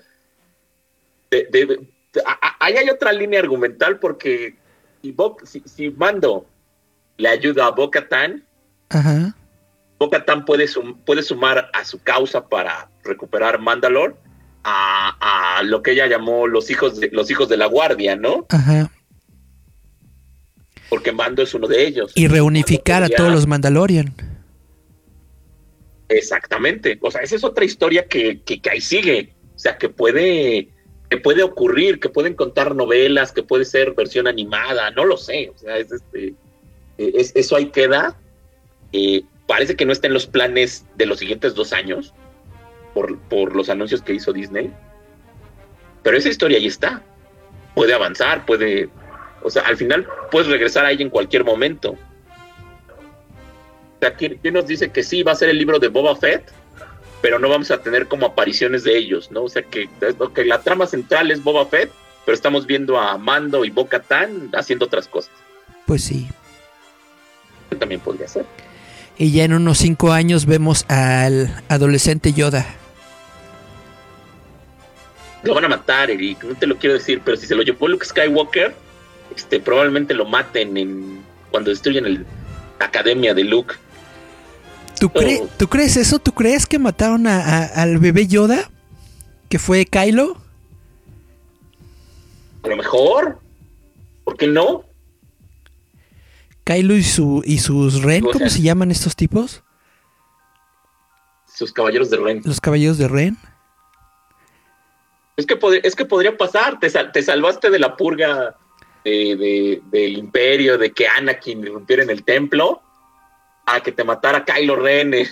ahí hay otra línea argumental porque si, si Mando le ayuda a Boca Tan, Ajá. puede, puede sumar a su causa para recuperar Mandalore a, lo que ella llamó los hijos de, los hijos de la guardia, ¿no? Ajá. porque Mando es uno de ellos. Y reunificar a todos los Mandalorian. Exactamente. O sea, esa es otra historia que, que, que ahí sigue. O sea, que puede, que puede ocurrir, que pueden contar novelas, que puede ser versión animada, no lo sé. O sea, es este, eh, es- eso ahí queda. Eh, parece que no está en los planes de los siguientes dos años por, por los anuncios que hizo Disney. Pero esa historia ahí está. Puede avanzar, puede. O sea, al final puedes regresar ahí en cualquier momento. O sea, ¿quién, quién nos dice que sí va a ser el libro de Boba Fett? Pero no vamos a tener como apariciones de ellos, ¿no? O sea, que, ok, la trama central es Boba Fett, pero estamos viendo a Mando y Bo Katan haciendo otras cosas. Pues sí. También podría ser. Y ya en unos cinco años vemos al adolescente Yoda. Lo van a matar, Eric, no te lo quiero decir, pero si se lo llevó Luke Skywalker, este, probablemente lo maten en, cuando destruyen el, la academia de Luke. ¿Tú, cre- Oh. ¿Tú crees eso? ¿Tú crees que mataron a- a- al bebé Yoda? ¿Que fue Kylo? A lo mejor, ¿por qué no? Kylo y, su, y sus Ren, ¿cómo se llaman estos tipos? Sus caballeros de Ren. Los caballeros de Ren. Es que, pod- es que podría pasar, te, sal- te salvaste de la purga de- de- del imperio, de que Anakin irrumpiera en el templo, a que te matara Kylo Ren, eh,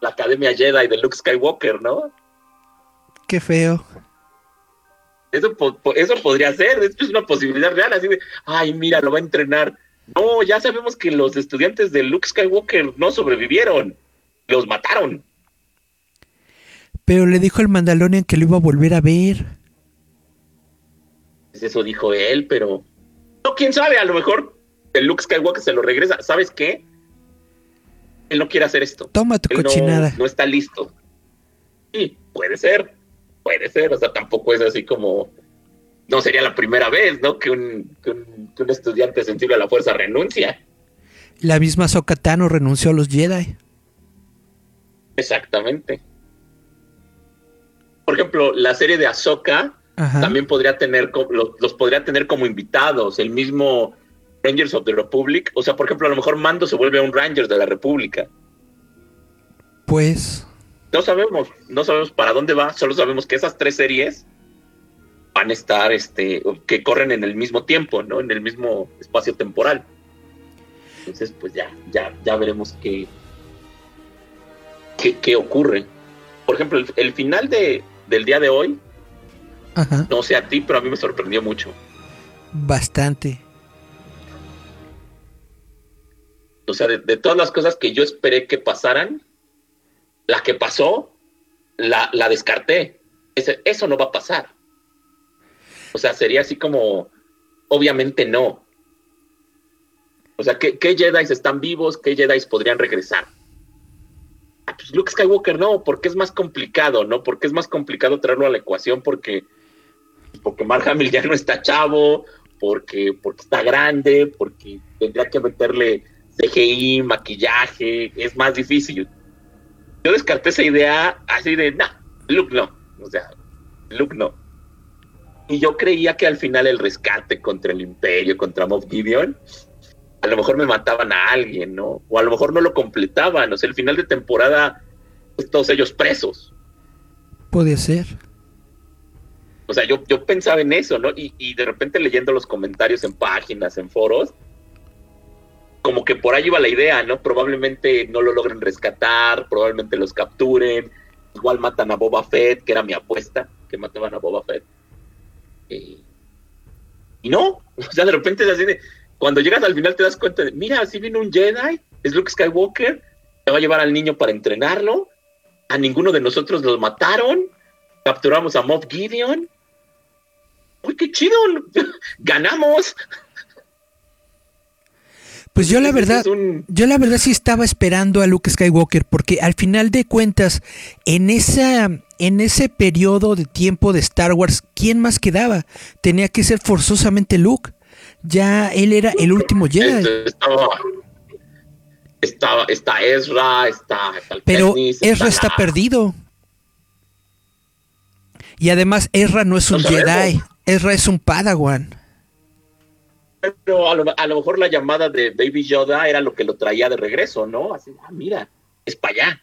la Academia Jedi de Luke Skywalker, ¿no? Qué feo. Eso, eso podría ser, esto es una posibilidad real, así de, ay, mira, lo va a entrenar. No, ya sabemos que los estudiantes de Luke Skywalker no sobrevivieron, los mataron. Pero le dijo al Mandalorian que lo iba a volver a ver. Eso dijo él, pero. No, quién sabe, a lo mejor el Luke Skywalker se lo regresa. ¿Sabes qué? Él no quiere hacer esto. Toma tu Él no, cochinada. no está listo. Sí, puede ser. Puede ser. O sea, tampoco es así como. No sería la primera vez, ¿no? Que un, que un, que un estudiante sensible a la fuerza renuncia. La misma Sokatano renunció a los Jedi. Exactamente. Por ejemplo, la serie de Ahsoka Ajá. también podría tener, los, los podría tener como invitados, el mismo Rangers of the Republic. O sea, por ejemplo, a lo mejor Mando se vuelve un Ranger de la República. Pues. No sabemos, no sabemos para dónde va, solo sabemos que esas tres series van a estar, este, que corren en el mismo tiempo, ¿no? En el mismo espacio temporal. Entonces, pues ya, ya, ya veremos qué, qué, qué ocurre. Por ejemplo, el, el final de, del día de hoy, Ajá. no sé a ti, pero a mí me sorprendió mucho. Bastante. O sea, de, de todas las cosas que yo esperé que pasaran, la que pasó, la, la descarté. Ese- eso no va a pasar. O sea, sería así como, obviamente no. O sea, ¿qué, qué Jedi están vivos? ¿Qué Jedi podrían regresar? Pues Luke Skywalker no, porque es más complicado, ¿no? Porque es más complicado traerlo a la ecuación porque, porque Mark Hamill ya no está chavo, porque, porque está grande, porque tendría que meterle CGI, maquillaje, es más difícil. Yo descarté esa idea así de, nah, Luke no, o sea, Luke no. Y yo creía que al final el rescate contra el Imperio, contra Moff Gideon, a lo mejor me mataban a alguien, ¿no? O a lo mejor no lo completaban, o sea, el final de temporada, pues, todos ellos presos. Puede ser. O sea, yo, yo pensaba en eso, ¿no? Y, y de repente leyendo los comentarios en páginas, en foros, como que por ahí iba la idea, ¿no? Probablemente no lo logren rescatar, probablemente los capturen, igual matan a Boba Fett, que era mi apuesta, que mataban a Boba Fett. Eh, y no, o sea, de repente es así de, cuando llegas al final te das cuenta de, mira, así vino un Jedi, es Luke Skywalker, te va a llevar al niño para entrenarlo, a ninguno de nosotros los mataron, capturamos a Moff Gideon. Uy, qué chido, ganamos. Pues yo la verdad, yo la verdad sí estaba esperando a Luke Skywalker porque al final de cuentas en esa en ese periodo de tiempo de Star Wars, ¿quién más quedaba? Tenía que ser forzosamente Luke. Ya él era el último Jedi. Este, estaba, estaba, está Ezra, está, Pero Ezra está perdido. Y además Ezra no es un No. Jedi, Ezra es un Padawan. pero a lo, a lo, mejor la llamada de Baby Yoda era lo que lo traía de regreso, ¿no? Así, ah, mira, es para allá.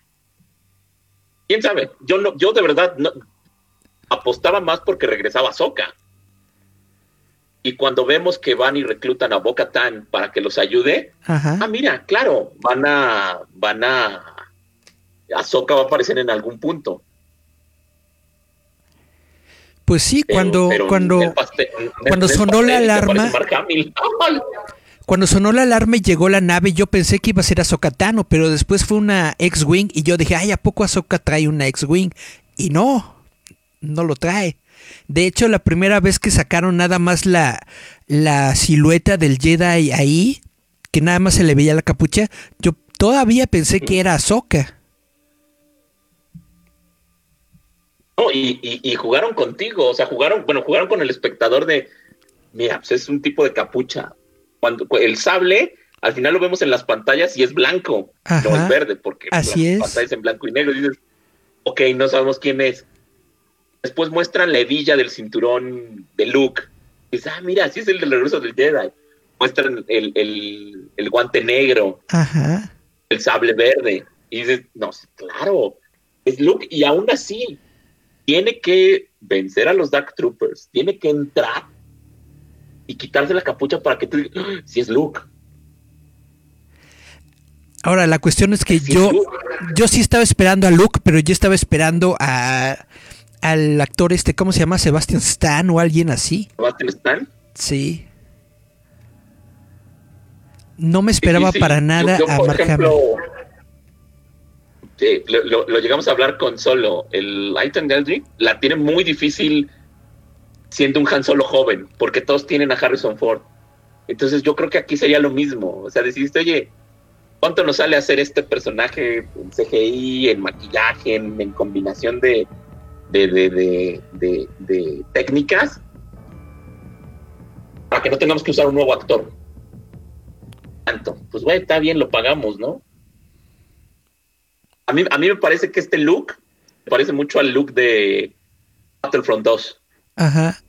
¿Quién sabe? Yo no, yo de verdad no, apostaba más porque regresaba Soka. Y cuando vemos que van y reclutan a Boca Tan para que los ayude, ah, mira, claro, van a, van a, Ahsoka va a aparecer en algún punto. Pues sí, cuando, cuando, cuando sonó la alarma. Cuando sonó la alarma y llegó la nave, yo pensé que iba a ser Tano, pero después fue una X-Wing y yo dije, ay, ¿a poco Ahsoka trae una X-Wing? Y no, no lo trae. De hecho, la primera vez que sacaron nada más la, la silueta del Jedi ahí, que nada más se le veía la capucha, yo todavía pensé que era Ahsoka. No, y, jugaron contigo, o sea, jugaron, bueno, jugaron con el espectador de, mira, pues es un tipo de capucha. Cuando el sable, al final lo vemos en las pantallas y es blanco, no es verde, porque Así las pantallas en blanco y negro. Y dices, ok, no sabemos quién es. Después muestran la hebilla del cinturón de Luke. Y dices, ah, mira, así es el del regreso del Jedi. Muestran el, el guante negro, Ajá. el sable verde. Y dices, no, claro, es Luke. Y aún así, tiene que vencer a los Dark Troopers, tiene que entrar y quitarse la capucha para que tú digas, ah, si es Luke. Ahora, la cuestión es que yo, yo sí estaba esperando a Luke, pero yo estaba esperando a al actor este, ¿cómo se llama? Sebastian Stan o alguien así. ¿Sebastian Stan? Sí. No me esperaba para nada a Mark Sí, lo, llegamos a hablar con Solo. El Lighton Eldrick la tiene muy difícil siendo un Han Solo joven, porque todos tienen a Harrison Ford. Entonces yo creo que aquí sería lo mismo. O sea, decidiste, oye, ¿cuánto nos sale hacer este personaje en CGI, en maquillaje, en, combinación de, de, de, técnicas? Para que no tengamos que usar un nuevo actor. Tanto. Pues, güey, está bien, lo pagamos, ¿no? A mí, a mí me parece que este look me parece mucho al look de Battlefront 2. Ajá.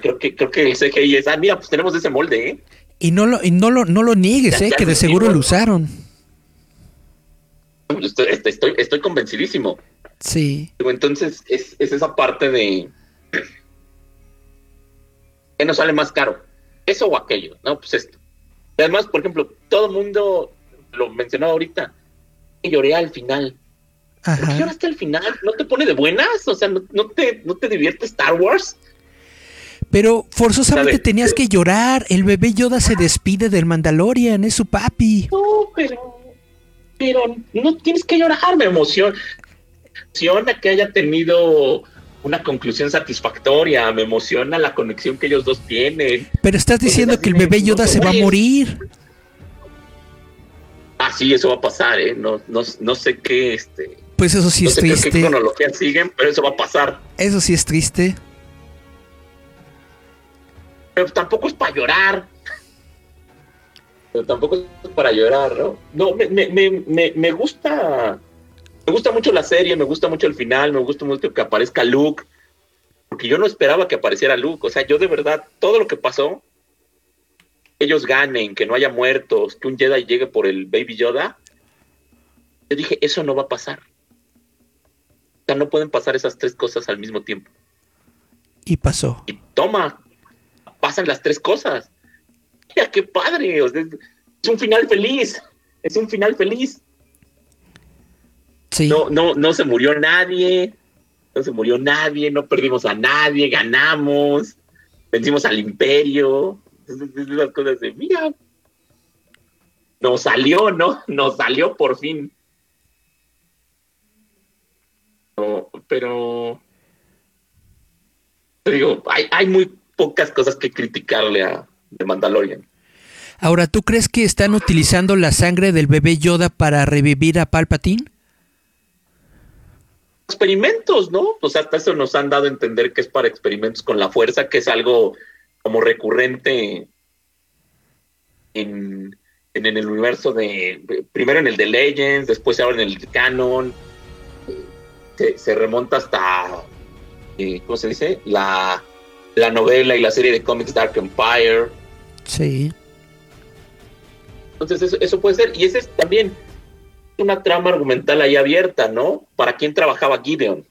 Creo que, creo que el CGI es, ah, mira, pues tenemos ese molde, ¿eh? Y no lo, y no lo, no lo niegues, ¿eh? que de seguro lo usaron. Estoy, estoy, estoy convencidísimo. Sí. Entonces, es, es esa parte de. ¿Qué nos sale más caro? Eso o aquello, ¿no? Pues esto. Además, por ejemplo, todo el mundo lo mencionaba ahorita lloré al final. ¿Por qué lloraste al final? ¿No te pone de buenas? O sea, ¿no, te, no te divierte Star Wars? Pero forzosamente tenías que llorar. El bebé Yoda se despide del Mandalorian, es su papi. No, pero. Pero no tienes que llorar, me emociona. Me emociona que haya tenido una conclusión satisfactoria, me emociona la conexión que ellos dos tienen. Pero estás diciendo que el bebé Yoda se va a morir. Ah, sí, eso va a pasar, ¿eh? No, no, no sé qué, este... Pues eso sí es triste. Qué cronología siguen, pero eso va a pasar. Eso sí es triste. Pero tampoco es para llorar. Pero tampoco es para llorar, ¿no? No, me, me, me, me gusta... Me gusta mucho la serie, me gusta mucho el final, me gusta mucho que aparezca Luke. Porque yo no esperaba que apareciera Luke. O sea, yo de verdad, todo lo que pasó, ellos ganen, que no haya muertos, que un Jedi llegue por el Baby Yoda, yo dije, eso no va a pasar. O sea, no pueden pasar esas tres cosas al mismo tiempo. Y pasó. Y toma, pasan las tres cosas. Mira, qué padre. es un final feliz. Es un final feliz. Sí. No, no, no se murió nadie. No se murió nadie. No perdimos a nadie. Ganamos. Vencimos al imperio esas cosas de, mira, nos salió, ¿no? Nos salió por fin. pero, digo, hay, hay muy pocas cosas que criticarle a The Mandalorian. Ahora, ¿tú crees que están utilizando la sangre del bebé Yoda para revivir a Palpatine? Experimentos, ¿no? O sea, hasta eso nos han dado a entender que es para experimentos con la fuerza, que es algo como recurrente en, en, el universo de, primero en el de Legends, después ahora en el canon, se, remonta hasta, eh, ¿cómo se dice? La, la novela y la serie de cómics Dark Empire. Sí. Entonces eso, eso puede ser. Y ese es también una trama argumental ahí abierta, ¿no? ¿Para quién trabajaba Gideon?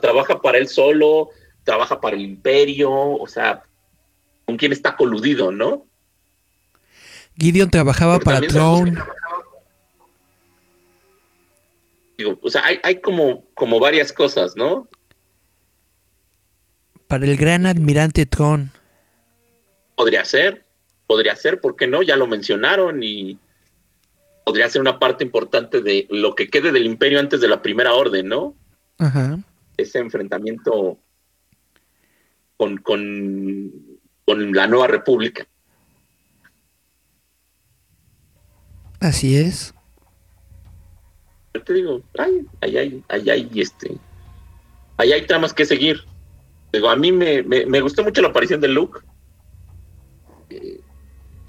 ¿Trabaja para él solo? ¿Trabaja para el imperio? O sea, ¿con quién está coludido, no? Gideon trabajaba Porque para Throne. trabajaba- Digo, o sea, hay, hay como, como varias cosas, ¿no? Para el gran admirante Tron. Podría ser, podría ser, ¿por qué no? Ya lo mencionaron y podría ser una parte importante de lo que quede del imperio antes de la primera orden, ¿no? Ajá. Ese enfrentamiento con, con, con la nueva república. Así es. Yo te digo, ay, ahí hay, ahí hay, este, ahí hay tramas que seguir. Digo, a mí me, me, me gustó mucho la aparición de Luke. Eh,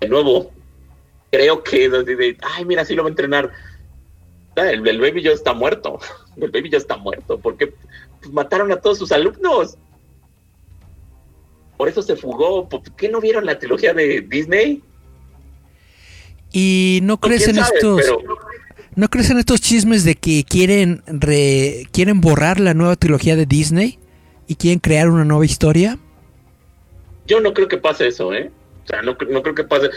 de nuevo, creo que, así de, ay, mira, sí lo va a entrenar. Ah, El, el baby ya está muerto. El baby ya está muerto. Porque pues, mataron a todos sus alumnos. Por eso se fugó. ¿Por qué no vieron la trilogía de Disney? ¿Y no crees ¿Quién en sabe? estos Pero- no crees en estos chismes de que quieren re- quieren borrar la nueva trilogía de Disney y quieren crear una nueva historia? Yo no creo que pase eso, ¿eh? O sea, no, no creo que pase.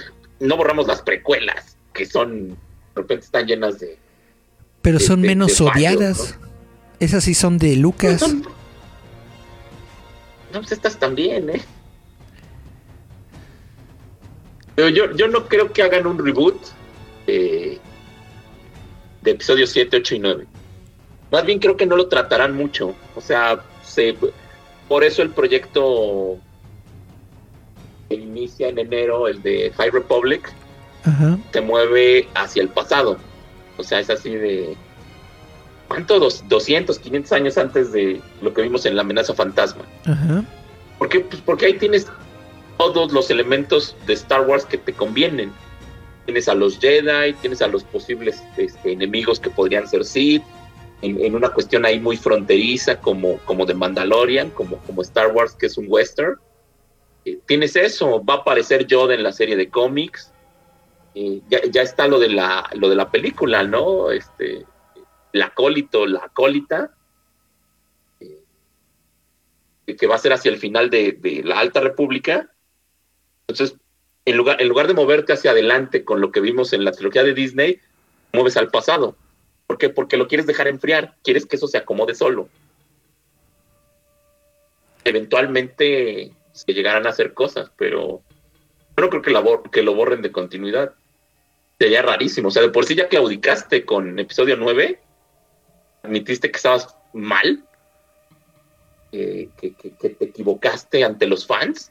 No borramos las precuelas, que son, de repente están llenas de. Pero de- son de- menos de fallos, odiadas. Esas sí son de Lucas. Son- No, pues estas también, ¿eh? Pero yo, yo no creo que hagan un reboot eh, de episodios 7, 8 y 9. Más bien creo que no lo tratarán mucho. O sea, se, por eso el proyecto inicia en enero, el de High Republic, Ajá. se mueve hacia el pasado. O sea, es así de... ¿Cuánto? Dos- 200, 500 años antes de lo que vimos en la amenaza fantasma. Ajá. ¿Por qué? Pues porque ahí tienes todos los elementos de Star Wars que te convienen. Tienes a los Jedi, tienes a los posibles este, enemigos que podrían ser Sith, en, en una cuestión ahí muy fronteriza como, como de Mandalorian, como, como Star Wars, que es un western. Tienes eso, va a aparecer Yoda en la serie de cómics. Eh, ya, ya está lo de la lo de la película, ¿no? Este, el acólito, la acólita, eh, que va a ser hacia el final de, de la Alta República. Entonces, en lugar, en lugar de moverte hacia adelante con lo que vimos en la trilogía de Disney, mueves al pasado. ¿Por qué? Porque lo quieres dejar enfriar, quieres que eso se acomode solo. Eventualmente se llegarán a hacer cosas, pero yo no creo que, lo borren de continuidad. Sería rarísimo. O sea, de por sí ya claudicaste con episodio 9, admitiste que estabas mal, eh, que, que- que te equivocaste ante los fans.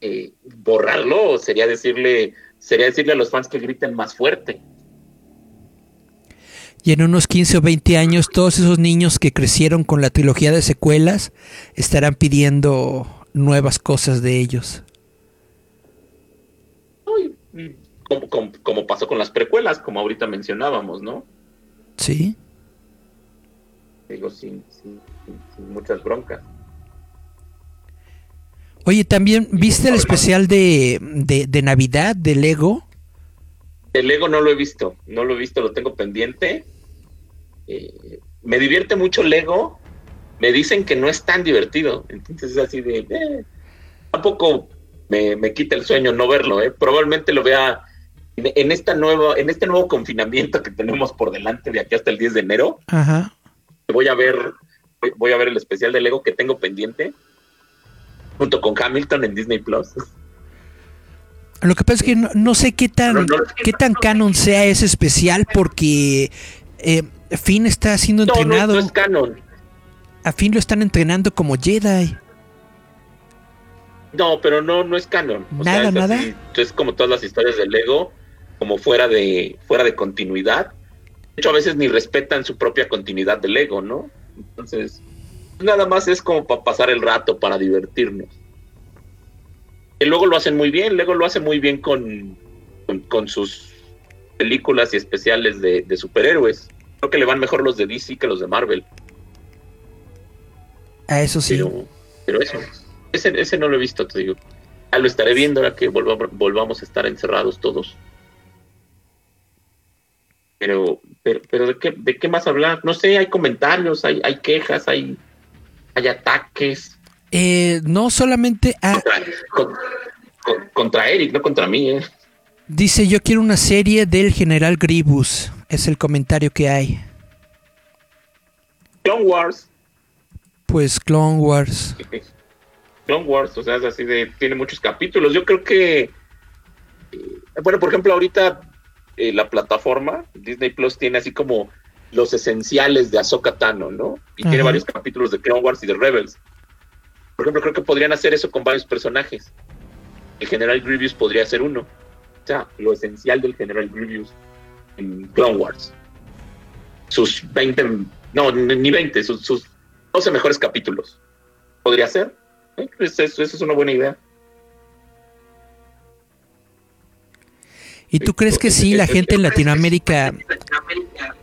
Eh, borrarlo sería decirle, sería decirle a los fans que griten más fuerte. Y en unos 15 o 20 años, todos esos niños que crecieron con la trilogía de secuelas estarán pidiendo nuevas cosas de ellos. Como, como- como pasó con las precuelas, como ahorita mencionábamos, ¿no? ¿Sí? Digo, sin, sin- sin- sin muchas broncas. Oye, también, ¿viste el especial de, de, de Navidad de Lego? El Lego no lo he visto, no lo he visto, lo tengo pendiente. Eh, me divierte mucho Lego. Me dicen que no es tan divertido. Entonces es así de... eh, tampoco me, me quita el sueño no verlo. ¿eh? Probablemente lo vea en, en esta nueva, en este nuevo confinamiento que tenemos por delante de aquí hasta el 10 de enero. Ajá. Voy a ver, voy- voy a ver el especial de Lego que tengo pendiente. Junto con Hamilton en Disney Plus. Lo que pasa es que no, no sé qué tan, qué tan canon sea ese especial porque eh, Finn está siendo No, no, entrenado. no es canon. A Finn lo están entrenando como Jedi. No, pero no, no es canon. Nada, es nada. así, es como todas las historias de Lego, como fuera de, fuera de continuidad. De hecho, a veces ni respetan su propia continuidad de Lego, ¿no? Entonces, nada más es como para pasar el rato, para divertirnos. Y luego lo hacen muy bien, Lego lo hace muy bien con, con, con sus películas y especiales de, de superhéroes. Creo que le van mejor los de DC que los de Marvel. A eso sí. Pero, Pero eso, ese, ese no lo he visto, te digo. Ah, lo estaré viendo ahora que volvamos, a estar encerrados todos. Pero, pero, pero ¿de, qué, ¿de qué más hablar? No sé, hay comentarios, hay, hay quejas, hay, hay ataques. Eh, no solamente a... Contra, Eric, no contra mí. Eh. Dice, yo quiero una serie del general Gribus. Es el comentario que hay. Clone Wars. Pues Clone Wars. Clone Wars, o sea, es así de, tiene muchos capítulos. Yo creo que, eh, bueno, por ejemplo, ahorita eh, la plataforma Disney Plus tiene así como los esenciales de Ahsoka Tano, ¿no? Y tiene varios capítulos de Clone Wars y de Rebels. Por ejemplo, creo que podrían hacer eso con varios personajes. El General Grievous podría ser uno. O sea, lo esencial del General Grievous en Clone Wars. Sus 20, no, ni 20, sus, sus 12 mejores capítulos. Podría ser. Pues eso, es una buena idea. ¿Y tú crees que sí, la gente en Latinoamérica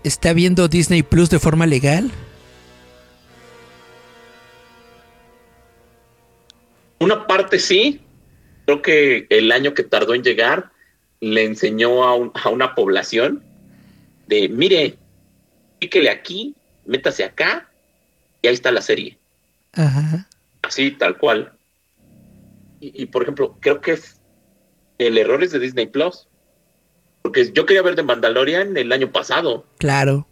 está viendo Disney Plus de forma legal? Una parte sí. Creo que el año que tardó en llegar le enseñó a, a una población de, mire, píquele aquí, métase acá y ahí está la serie. Ajá. Así, tal cual. Y, por ejemplo, creo que el error es de Disney Plus. Porque yo quería ver de Mandalorian el año pasado. Claro.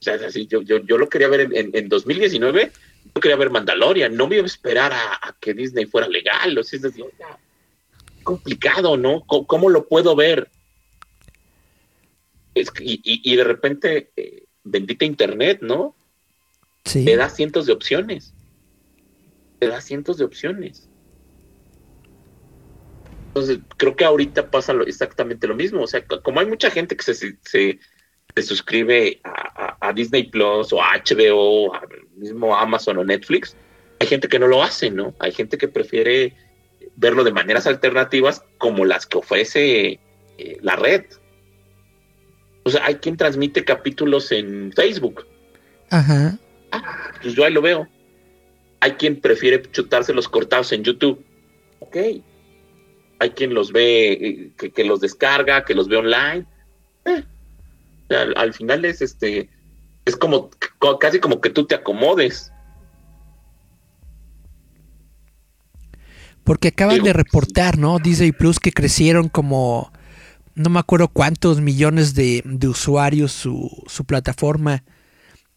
O sea, así, yo, yo, yo lo quería ver en, en, 2019. Yo quería ver Mandalorian. No me iba a esperar a, que Disney fuera legal. O sea, es complicado, ¿no? ¿Cómo, lo puedo ver? Es, y, y, de repente, eh, bendita Internet, ¿no? Sí. Te da cientos de opciones te da cientos de opciones. Entonces, creo que ahorita pasa exactamente lo mismo. O sea, como hay mucha gente que se, se, suscribe a, Disney Plus o a HBO, a mismo Amazon o Netflix, hay gente que no lo hace, ¿no? Hay gente que prefiere verlo de maneras alternativas como las que ofrece eh, la red. O sea, hay quien transmite capítulos en Facebook. Ajá. Ah, pues yo ahí lo veo. Hay quien prefiere chutarse los cortados en YouTube. Ok. Hay quien los ve, eh, que, los descarga, que los ve online. Eh, al, final es este, es como casi como que tú te acomodes. Porque acaban de reportar, ¿no? Disney Plus que crecieron como no me acuerdo cuántos millones de, de usuarios su, su plataforma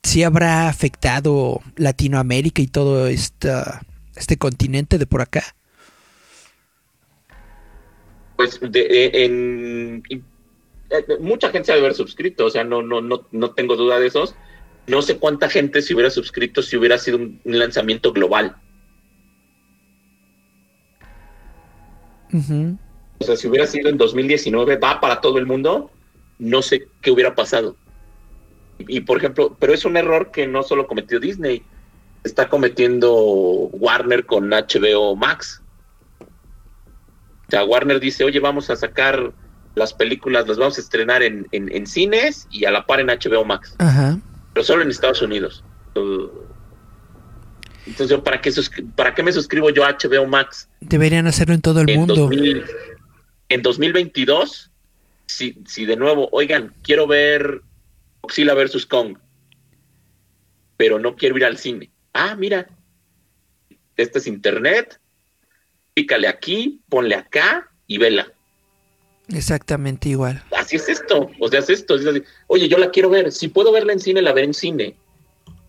si habrá afectado Latinoamérica y todo esta, este continente de por acá? Pues de, en, mucha gente se debe haber suscrito, o sea, no, no, no, no tengo duda de esos. No sé cuánta gente se hubiera suscrito si hubiera sido un, lanzamiento global. O sea, si hubiera sido en 2019, va para todo el mundo, no sé qué hubiera pasado. Y, por ejemplo, pero es un error que no solo cometió Disney, está cometiendo Warner con HBO Max. O sea, Warner dice, oye, vamos a sacar las películas, las vamos a estrenar en, en, cines y a la par en HBO Max. Pero solo en Estados Unidos. Entonces, ¿para qué, ¿para qué me suscribo yo a HBO Max? Deberían hacerlo en todo el mundo. en 2022, si, si de nuevo, oigan, quiero ver Godzilla versus Kong, pero no quiero ir al cine. Ah, mira, este es internet, pícale aquí, ponle acá y vela. Exactamente igual. Así es esto, o sea, es esto. Oye, yo la quiero ver, si puedo verla en cine, la veré en cine.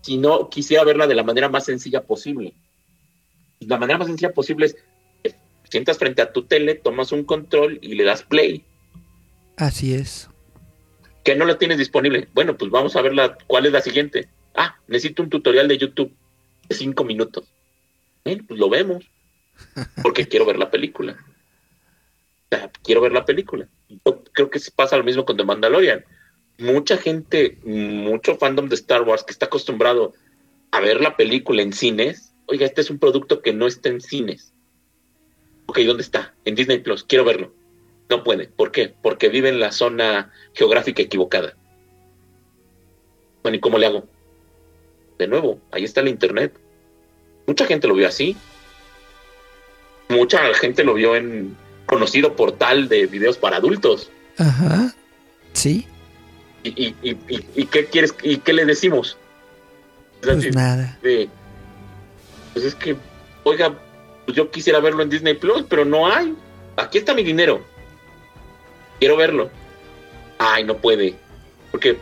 Si no, quisiera verla de la manera más sencilla posible. La manera más sencilla posible es, sientas frente a tu tele, tomas un control y le das play. Así es que no la tienes disponible. Bueno, pues vamos a ver la, cuál es la siguiente. Ah, necesito un tutorial de YouTube de cinco minutos. Bueno, pues lo vemos. Porque quiero ver la película. Quiero ver la película. Yo creo que pasa lo mismo con The Mandalorian. Mucha gente, mucho fandom de Star Wars que está acostumbrado a ver la película en cines. Oiga, este es un producto que no está en cines. Ok, ¿dónde está? En Disney Plus. Quiero verlo. No puede. ¿Por qué? Porque vive en la zona geográfica equivocada. Bueno, ¿y cómo le hago? De nuevo, ahí está el Internet. mucha gente lo vio así. Mucha gente lo vio en conocido portal de videos para adultos. Ajá. Sí. ¿Y, y, y, y qué quieres? ¿Y qué le decimos? Pues nada. pues es que, oiga, pues yo quisiera verlo en Disney Plus, pero no hay. Aquí está mi dinero. Quiero verlo. Ay, no puede. Porque,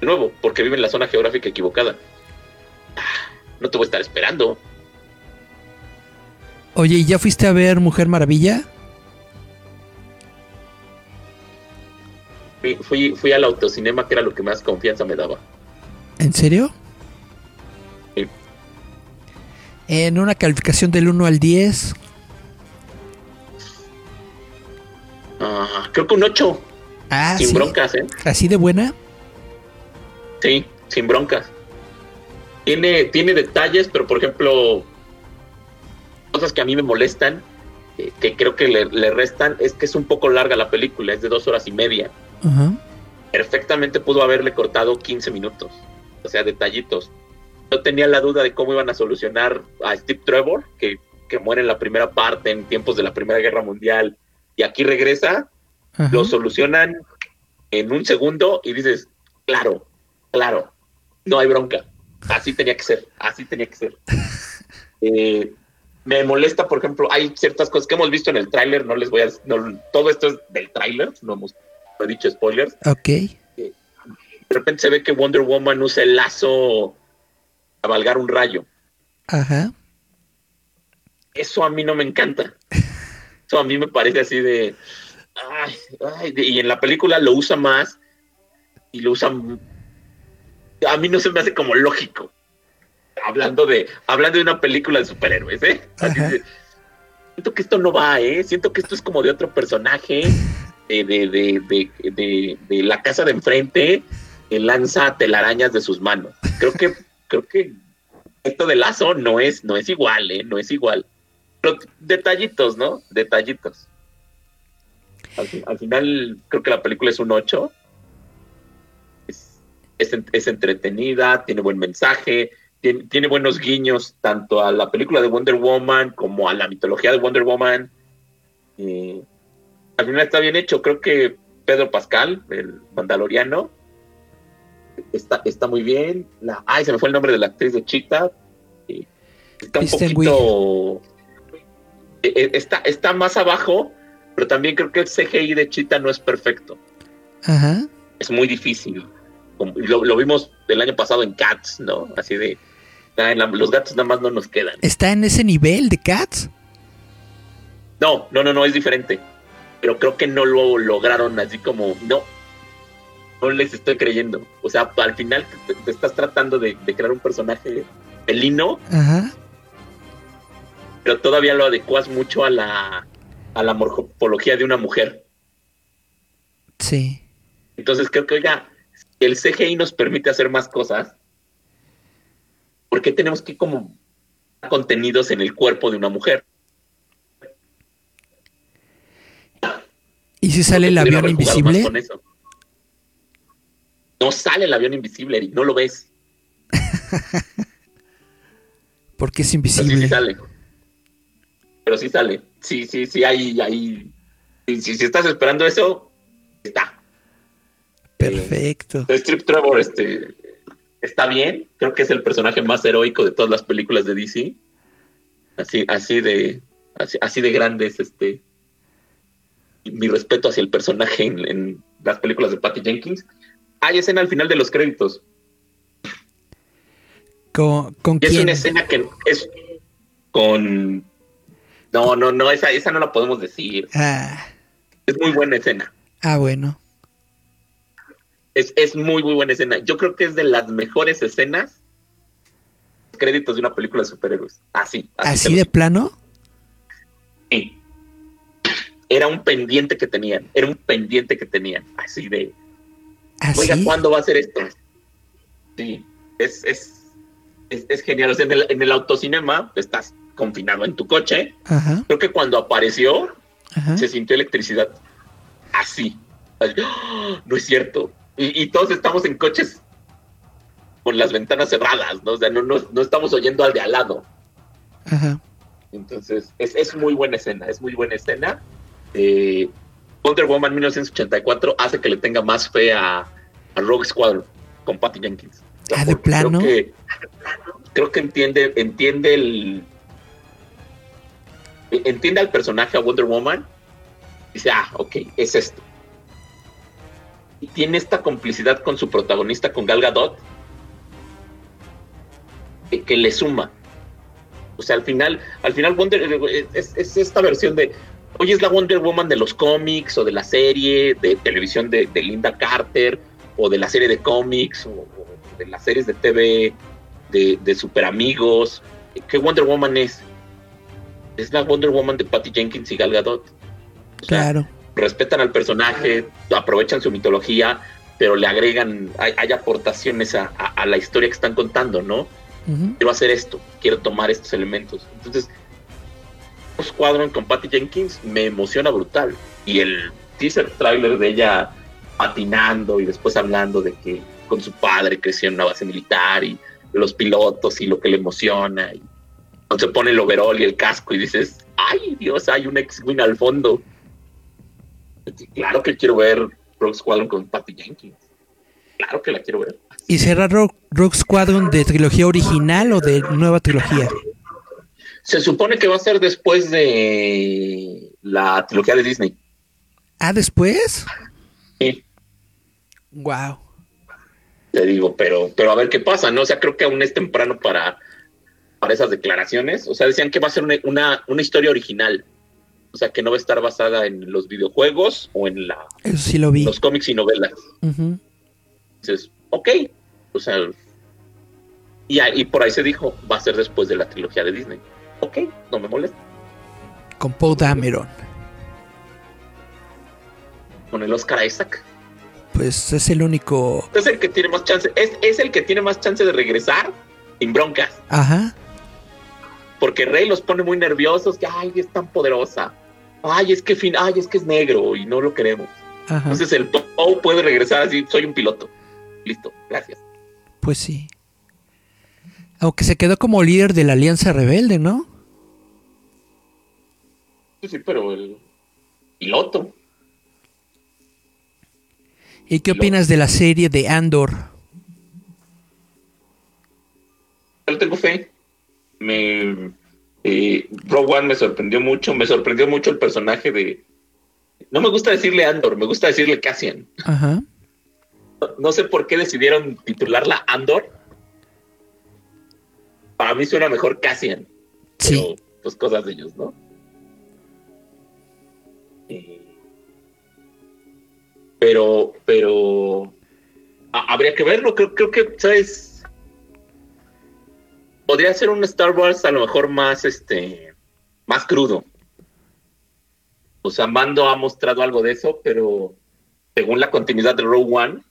de nuevo, porque vive en la zona geográfica equivocada. Ah, no te voy a estar esperando. Oye, ¿y ya fuiste a ver Mujer Maravilla? Fui, fui, fui al autocinema, que era lo que más confianza me daba. ¿En serio? Sí. En una calificación del 1 al 10. Ah, creo que un 8. Ah, sin ¿sí? broncas, ¿eh? ¿Así de buena? Sí, sin broncas. Tiene, tiene detalles, pero por ejemplo, cosas que a mí me molestan, eh, que creo que le, le restan, es que es un poco larga la película, es de dos horas y media. Perfectamente pudo haberle cortado 15 minutos, o sea, detallitos. Yo tenía la duda de cómo iban a solucionar a Steve Trevor, que, que muere en la primera parte, en tiempos de la Primera Guerra Mundial, y aquí regresa, lo solucionan en un segundo y dices, claro, claro, no hay bronca. Así tenía que ser, así tenía que ser. Eh, me molesta, por ejemplo, hay ciertas cosas que hemos visto en el tráiler, no les voy a... no- todo esto es del tráiler, no hemos no he dicho spoilers. Ok. De repente se ve que Wonder Woman usa el lazo a valgar un rayo. Ajá. Eso a mí no me encanta. Eso a mí me parece así de... ay, ay, de- y en la película lo usa más y lo usa... A mí no se me hace como lógico. Hablando de, hablando de una película de superhéroes, ¿eh? Así Ajá. de- siento que esto no va, ¿eh? Siento que esto es como de otro personaje de, de, de, de, la casa de enfrente lanza telarañas de sus manos. Creo que, creo que esto de lazo no es, no es igual, ¿eh? No es igual. Detallitos, ¿no? Detallitos. Al, fi- al final, creo que la película es un 8. Es, es, en- es entretenida, tiene buen mensaje, tiene, tiene buenos guiños tanto a la película de Wonder Woman como a la mitología de Wonder Woman. Eh, al final está bien hecho. Creo que Pedro Pascal, el mandaloriano, está, está muy bien. La, ay, se me fue el nombre de la actriz de. Eh, está un Kristen poquito. eh, eh, está, está más abajo, pero también creo que el CGI de Cheetah no es perfecto. Ajá. Es muy difícil. Lo, lo vimos el año pasado en Cats, ¿no? Así de. ah, en la- los gatos nada más no nos quedan. ¿Está en ese nivel de Cats? No, no, no, no, es diferente. Pero creo que no lo lograron así como, no, no les estoy creyendo. O sea, al final te, te estás tratando de, de crear un personaje felino, Ajá. pero todavía lo adecuas mucho a la, a la morfología de una mujer. Sí. Entonces creo que, oiga, el CGI nos permite hacer más cosas. ¿Por qué tenemos que como contenidos en el cuerpo de una mujer? ¿Y si sale el avión invisible? No sale el avión invisible, Eric, no lo ves. Porque es Pero sí, invisible. sí sale. Pero sí sale. Sí, sí, sí, ahí, ahí. Si, si, si estás esperando eso, está. Perfecto. Strip Trevor este, está bien. Creo que es el personaje más heroico de todas las películas de DC. Así, así de. Así, así de grande es este. Mi respeto hacia el personaje en, en las películas de Patty Jenkins. Hay escena al final de los créditos. ¿Con, con Y es quién? una escena que es con. No, no, no, esa, esa no la podemos decir. Ah, Es muy buena escena. ah, bueno. Es, es muy, muy buena escena. Yo creo que es de las mejores escenas. Créditos de una película de superhéroes. Así. ¿Así te de plano? Era un pendiente que tenían. Era un pendiente que tenían. Así de. Oiga, ¿Así? ¿cuándo va a ser esto? Sí. Es, es, es, es genial. O sea, en el, en el autocinema estás confinado en tu coche. Ajá, Creo que cuando apareció, ajá. se sintió electricidad. Así. Así, ¡ah! No es cierto. Y, y todos estamos en coches con las ventanas cerradas, ¿no? O sea, no, no, no estamos oyendo al de al lado. Ajá. Entonces, es, es muy buena escena, es muy buena escena. Eh, Wonder Woman 1984 hace que le tenga más fe a, a Rogue Squadron con Patty Jenkins. Ah, ¿de plano? Creo que, creo que entiende, entiende el. Entiende al personaje a Wonder Woman. Dice, ah, ok, es esto. Y tiene esta complicidad con su protagonista, con Gal Gadot, que, que le suma. O sea, al final, al final Wonder es, es esta versión de, oye, es la Wonder Woman de los cómics o de la serie de televisión de, de Linda Carter o de la serie de cómics o, o de las series de TV de, de Super Amigos. ¿Qué Wonder Woman es? Es la Wonder Woman de Patty Jenkins y Gal Gadot. O sea, Claro. respetan al personaje, aprovechan su mitología, pero le agregan, hay, hay aportaciones a, a- a la historia que están contando, ¿no? Quiero hacer esto, quiero tomar estos elementos. Entonces, Squadron con Patty Jenkins me emociona brutal. Y el teaser trailer de ella patinando y después hablando de que con su padre creció en una base militar y los pilotos y lo que le emociona. Y se pone el overall y el casco y dices, ay Dios, hay un X-Wing al fondo. Claro que quiero ver Rogue Squadron con Patty Jenkins. Claro que la quiero ver. ¿Y será Rogue, Rogue Squadron de trilogía original o de nueva trilogía? Se supone que va a ser después de la trilogía de Disney. Ah, después. Sí, Wow. te digo, pero, pero a ver qué pasa, ¿no? O sea, creo que aún es temprano para, para esas declaraciones. O sea, decían que va a ser una, una, una historia original. O sea, que no va a estar basada en los videojuegos o en la, Eso sí lo vi. los cómics y novelas. Entonces, ok. O sea, y, ahí- y por ahí se dijo, va a ser después de la trilogía de Disney. Ok, no me molesta. Con Poe Dameron. Con el Oscar Isaac. Pues es el único. Es el que tiene más chance, es, es el que tiene más chance de regresar sin broncas. Ajá. porque Rey los pone muy nerviosos, que ay, es tan poderosa. Ay, es que fin, ay, es que es negro y no lo queremos. Ajá. Entonces el Poe puede regresar así, soy un piloto. Listo, gracias. Pues sí. Aunque se quedó como líder de la Alianza Rebelde, ¿no? Sí, pero el piloto. ¿Y qué opinas de la serie de Andor? Yo tengo fe. Me eh, Rogue One me sorprendió mucho, me sorprendió mucho el personaje de no me gusta decirle Andor, me gusta decirle Cassian. Ajá. No, no sé por qué decidieron titularla Andor. Para mí suena mejor Cassian. Sí. pero, pues cosas de ellos, ¿no? Pero, pero ha- habría que verlo. Creo, creo que, ¿sabes? Podría ser un Star Wars a lo mejor más, este, más crudo. O sea, Mando ha mostrado algo de eso, pero según la continuidad de Rogue One,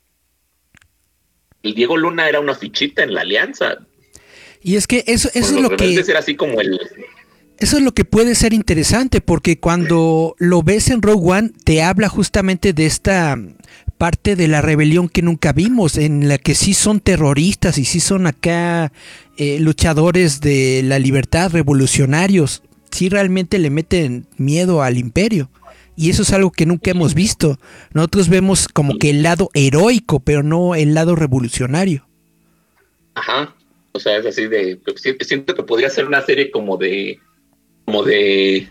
el Diego Luna era una fichita en la alianza. Y es que eso, eso es lo que. era así como el, Eso es lo que puede ser interesante, porque cuando lo ves en Rogue One, te habla justamente de esta parte de la rebelión que nunca vimos, en la que sí son terroristas y sí son acá eh, luchadores de la libertad, revolucionarios, sí realmente le meten miedo al imperio. Y eso es algo que nunca hemos visto. Nosotros vemos como que el lado heroico, pero no el lado revolucionario. Ajá. O sea, es así de. si- Siento que podría ser una serie como de. Como de.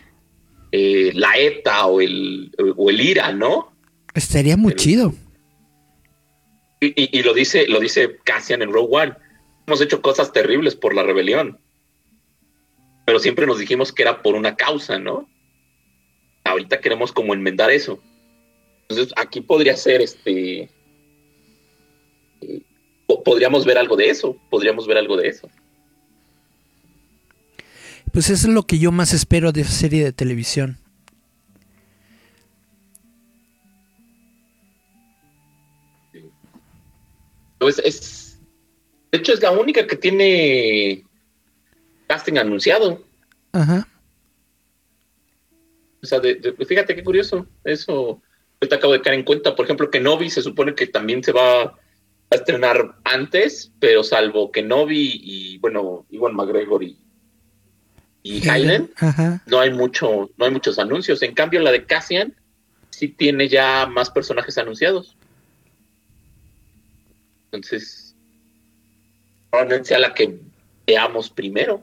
eh, la ETA o el, o el IRA, ¿no? Estaría muy chido. Y, y- y lo dice lo dice Cassian en Rogue One. Hemos hecho cosas terribles por la rebelión. Pero siempre nos dijimos que era por una causa, ¿no? Ahorita queremos como enmendar eso. Entonces, aquí podría ser este. eh, po- podríamos ver algo de eso. Podríamos ver algo de eso. Pues eso es lo que yo más espero de esa serie de televisión. Pues es, de hecho, es la única que tiene casting anunciado. Ajá. O sea, de- de- fíjate qué curioso. Eso, ahorita acabo de caer en cuenta. Por ejemplo, que Novi se supone que también se va a estrenar antes, pero salvo que Novi y, bueno, Iwan McGregor y, y Hayden, no hay mucho, no hay muchos anuncios. En cambio, la de Cassian sí tiene ya más personajes anunciados. Entonces, probablemente sea la que veamos primero.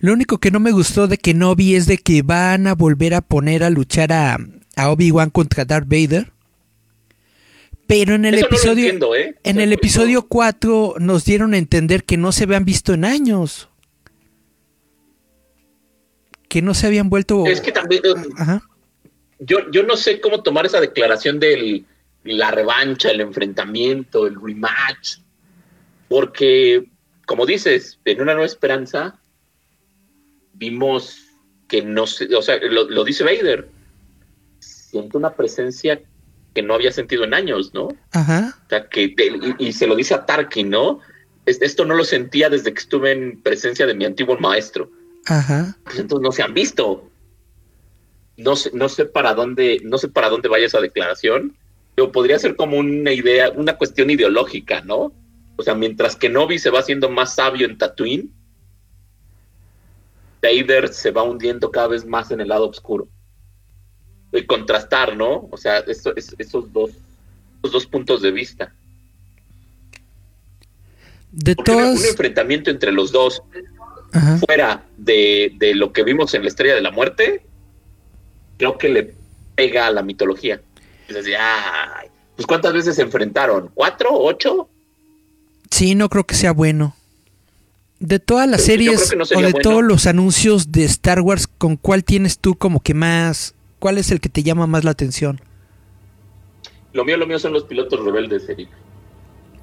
Lo único que no me gustó de que no vi es de que van a volver a poner a luchar a, Obi-Wan contra Darth Vader. Pero en el episodio ¿eh? en el episodio 4 nos dieron a entender que no se habían visto en años. Que no se habían vuelto Es que también eh, Yo, yo no sé cómo tomar esa declaración de la revancha, el enfrentamiento, el rematch. Porque, como dices, en una nueva esperanza, vimos que no sé, o sea, lo, dice Vader, siento una presencia que no había sentido en años, ¿no? Ajá. O sea, que, y, se lo dice a Tarkin, ¿no? esto no lo sentía desde que estuve en presencia de mi antiguo maestro. Ajá. Entonces no se han visto. No sé, no sé para dónde, no sé para dónde vaya esa declaración, pero podría ser como una idea, una cuestión ideológica, ¿no? O sea, mientras que Novi se va haciendo más sabio en Tatooine, Vader se va hundiendo cada vez más en el lado oscuro. Y contrastar, ¿no? O sea, esos, dos, esos dos puntos de vista. De todos... Un enfrentamiento entre los dos, fuera de, lo que vimos en la Estrella de la Muerte, creo que le pega a la mitología. Es decir, pues ¿cuántas veces se enfrentaron? ¿Cuatro? ¿Ocho? Sí, no creo que sea bueno. De todas las series o de todos los anuncios de Star Wars, ¿con cuál tienes tú como que más? ¿Cuál es el que te llama más la atención? Lo mío, lo mío son los pilotos rebeldes, Eric.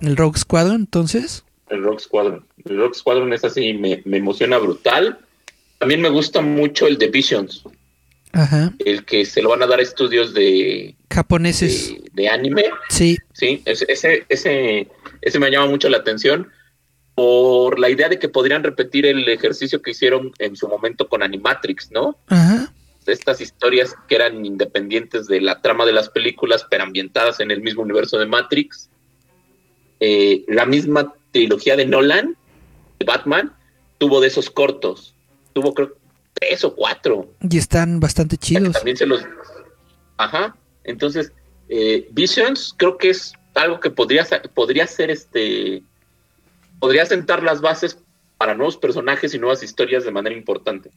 ¿El Rogue Squadron, entonces? El Rogue Squadron. El Rogue Squadron es así, me, emociona brutal. También me gusta mucho el de Visions. Ajá. El que se lo van a dar estudios de... Japoneses. De, anime. Sí. Sí, ese, ese, ese, ese me llama mucho la atención por la idea de que podrían repetir el ejercicio que hicieron en su momento con Animatrix, ¿no? Ajá. Estas historias que eran independientes de la trama de las películas, pero ambientadas en el mismo universo de Matrix. Eh, la misma trilogía de Nolan, de Batman, tuvo de esos cortos. Tuvo, creo, tres o cuatro. Y están bastante chidos. También se los. Ajá. Entonces, eh, Visions creo que es algo que podría, podría ser este podría sentar las bases para nuevos personajes y nuevas historias de manera importante.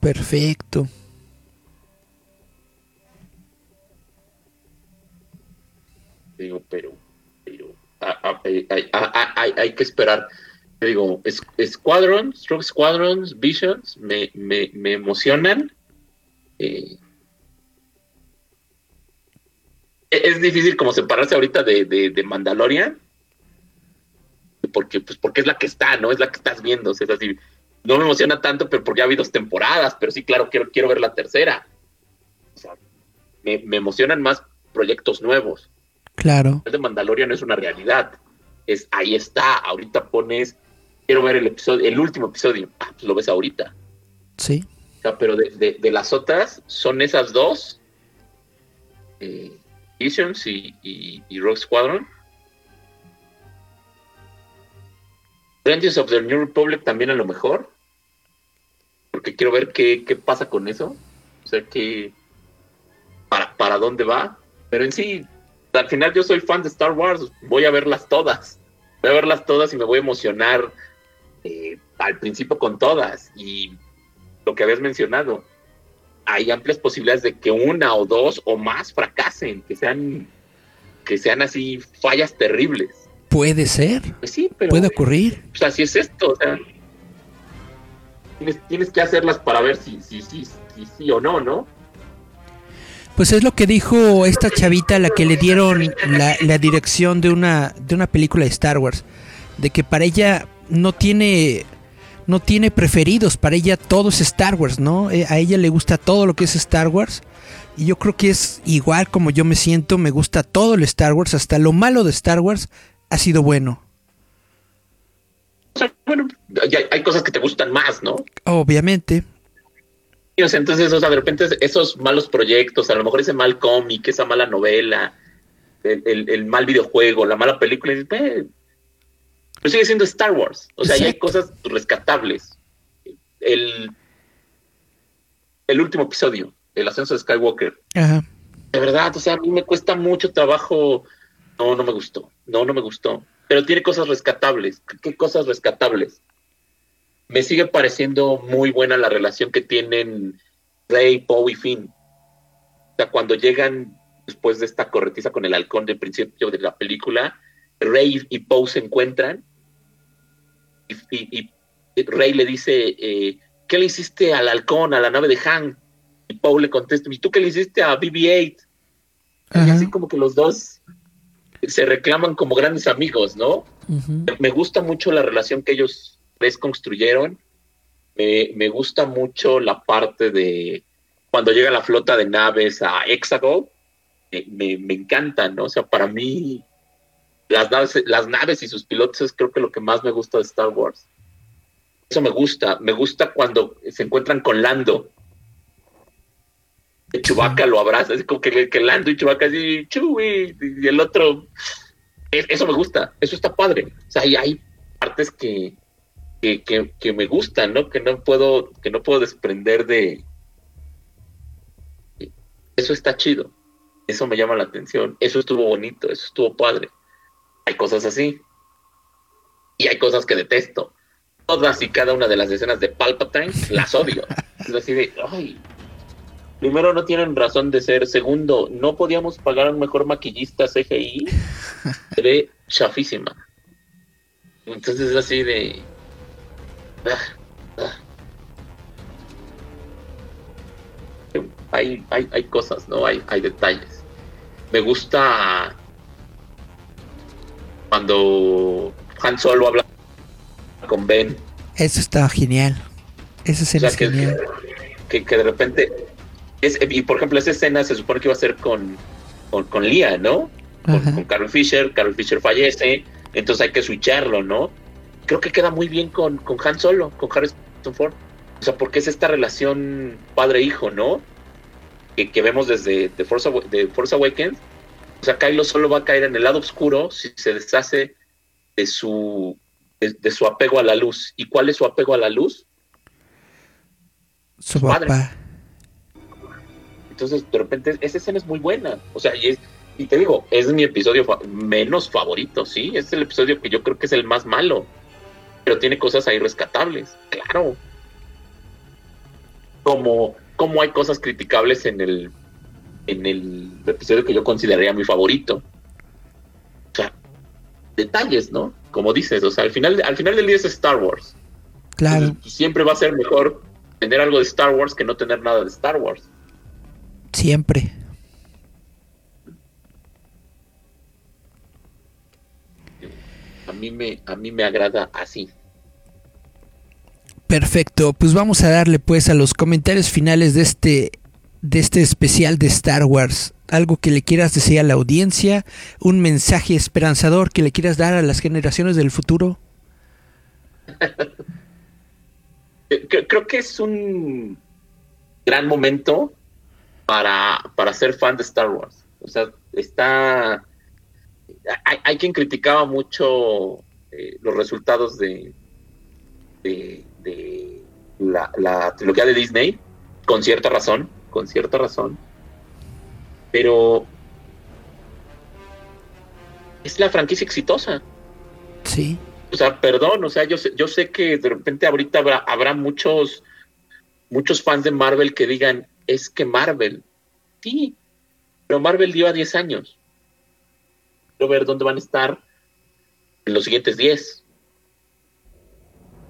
Perfecto. Digo, pero, pero hay, que esperar. Digo, Squadrons, Stroke Squadrons, Visions, me, me, me emocionan. Eh, es difícil como separarse ahorita de, de, Mandalorian, porque, pues, porque es la que está, ¿no? Es la que estás viendo, es así. No me emociona tanto, pero porque ha habido dos temporadas, pero sí, claro, quiero, quiero ver la tercera. O sea, me, emocionan más proyectos nuevos. Claro. El de Mandalorian es una realidad. Es, ahí está, ahorita pones, quiero ver el episodio, el último episodio, ah, pues lo ves ahorita. Sí. O sea, pero de, de las otras, son esas dos. Eh, Visions y, y, Rogue Squadron. Rangers of the New Republic también a lo mejor. Porque quiero ver qué, pasa con eso. O sea, que para, para dónde va. Pero en sí, al final yo soy fan de Star Wars. Voy a verlas todas. Voy a verlas todas y me voy a emocionar eh, al principio con todas. Y lo que habías mencionado, hay amplias posibilidades de que una o dos o más fracasen, que sean, que sean así fallas terribles. Puede ser. Pues sí, pero. Puede ocurrir. O sea, así es esto. O sea, tienes, que hacerlas para ver si sí si, si, si, o no, ¿no? Pues es lo que dijo esta chavita a la que le dieron la, la dirección de una, de una película de Star Wars. De que para ella no tiene no tiene preferidos, para ella todo es Star Wars, ¿no? Eh, a ella le gusta todo lo que es Star Wars. Y yo creo que es igual como yo me siento, me gusta todo el Star Wars, hasta lo malo de Star Wars ha sido bueno. bueno, hay, cosas que te gustan más, ¿no? Obviamente. Entonces, o sea, de repente esos malos proyectos, a lo mejor ese mal cómic, esa mala novela, el, mal videojuego, la mala película, Pero sigue siendo Star Wars. O sea, hay cosas rescatables. El, el último episodio, el ascenso de Skywalker. Ajá. De verdad, o sea, a mí me cuesta mucho trabajo. No, no me gustó. No, no me gustó. Pero tiene cosas rescatables. ¿Qué cosas rescatables? Me sigue pareciendo muy buena la relación que tienen Rey, Poe y Finn. O sea, cuando llegan después de esta corretiza con el halcón del principio de la película, Rey y Poe se encuentran y, Rey le dice, eh, ¿qué le hiciste al halcón, a la nave de Han? Y Poe le contesta, ¿y tú qué le hiciste a BB-8? Y así como que los dos se reclaman como grandes amigos, ¿no? Me gusta mucho la relación que ellos les construyeron. Me, gusta mucho la parte de cuando llega la flota de naves a Hexagon. Me, me, encanta, ¿no? O sea, para mí las naves, las naves y sus pilotos es creo que lo que más me gusta de Star Wars. Eso me gusta. Me gusta cuando se encuentran con Lando. Chubaca lo abraza, es como que, que Lando y Chubaca así, Chuy, y el otro. Eso me gusta, eso está padre. O sea, hay, hay partes que, que, me gustan, ¿no? Que no puedo, que no puedo desprender de. Eso está chido. Eso me llama la atención. Eso estuvo bonito, eso estuvo padre hay cosas así. Y hay cosas que detesto. Todas y cada una de las escenas de Palpatine las odio. es así de, ay. Primero, no tienen razón de ser. Segundo, no podíamos pagar a un mejor maquillista CGI. Se ve chafísima. Entonces es así de. Hay, hay, hay cosas, ¿no? Hay, hay detalles. Me gusta cuando Han Solo habla con Ben. Eso está genial. Esa escena es que, genial. Que, de repente. Es, y por ejemplo, esa escena se supone que iba a ser con, con, con Lía, ¿no? Con, Carol Fisher. Carol Fisher fallece. Entonces hay que switcharlo, ¿no? Creo que queda muy bien con, con Han Solo, con Harrison Ford. O sea, porque es esta relación padre-hijo, ¿no? Que, que, vemos desde The Force, de Force Awakens o sea, Kylo solo va a caer en el lado oscuro si se deshace de su, de, su apego a la luz. ¿Y cuál es su apego a la luz? Su, padre. Entonces, de repente, esa escena es muy buena. O sea, y, es, y te digo, es mi episodio menos favorito, sí. Es el episodio que yo creo que es el más malo. Pero tiene cosas ahí rescatables, claro. Como, como hay cosas criticables en el en el episodio que yo consideraría mi favorito. O sea, detalles, ¿no? Como dices, o sea, al final, al final del día es Star Wars. Claro. siempre va a ser mejor tener algo de Star Wars que no tener nada de Star Wars. Siempre. A mí me, a mí me agrada así. Perfecto, pues vamos a darle pues a los comentarios finales de este de este especial de Star Wars? ¿Algo que le quieras decir a la audiencia? ¿Un mensaje esperanzador que le quieras dar a las generaciones del futuro? Creo que es un gran momento para, para ser fan de Star Wars. O sea, está... Hay, quien criticaba mucho eh, los resultados de, de, la, la trilogía de Disney, con cierta razón con cierta razón, pero es la franquicia exitosa. Sí. O sea, perdón, o sea, yo sé, yo sé que de repente ahorita habrá, habrá muchos, muchos fans de Marvel que digan, es que Marvel, sí, pero Marvel lleva 10 años. Ver dónde van a estar en los siguientes 10.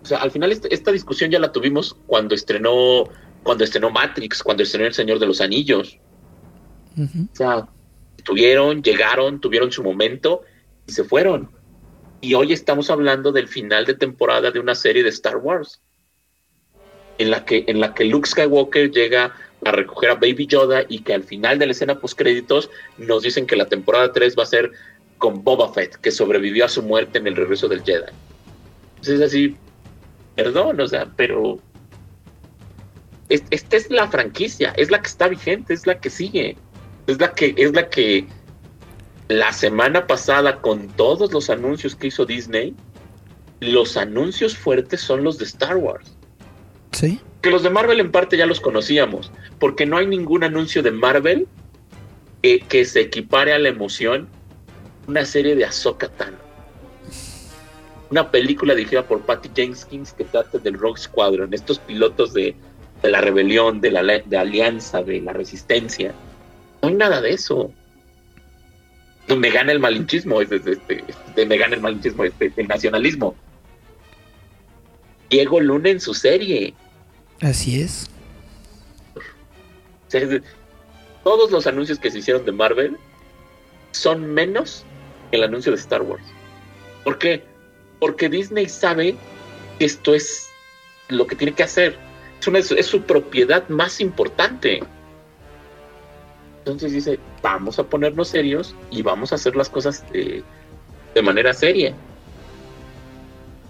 O sea, al final este, esta discusión ya la tuvimos cuando estrenó cuando estrenó Matrix, cuando estrenó El Señor de los Anillos. O sea, tuvieron, llegaron, tuvieron su momento y se fueron. Y hoy estamos hablando del final de temporada de una serie de Star Wars, en la que, en la que Luke Skywalker llega a recoger a Baby Yoda y que al final de la escena post créditos nos dicen que la temporada 3 va a ser con Boba Fett, que sobrevivió a su muerte en el regreso del Jedi. Entonces es así, perdón, o sea, pero esta es la franquicia, es la que está vigente, es la que sigue, es la que, es la que la semana pasada con todos los anuncios que hizo Disney, los anuncios fuertes son los de Star Wars. Sí. Que los de Marvel en parte ya los conocíamos, porque no hay ningún anuncio de Marvel que, que se equipare a la emoción una serie de Ahsoka Tano. Una película dirigida por Patty Jenkins que trata del Rogue Squadron, estos pilotos de, de la rebelión, de la de alianza, de la resistencia. No hay nada de eso. No me gana el malinchismo, es, es, este, este, me gana el malinchismo, este, el nacionalismo. Diego Luna en su serie. Así es. O sea, es- todos los anuncios que se hicieron de Marvel son menos el anuncio de Star Wars. ¿Por qué? Porque Disney sabe que esto es lo que tiene que hacer. Es, su propiedad más importante. Entonces dice, vamos a ponernos serios y vamos a hacer las cosas de, de manera seria.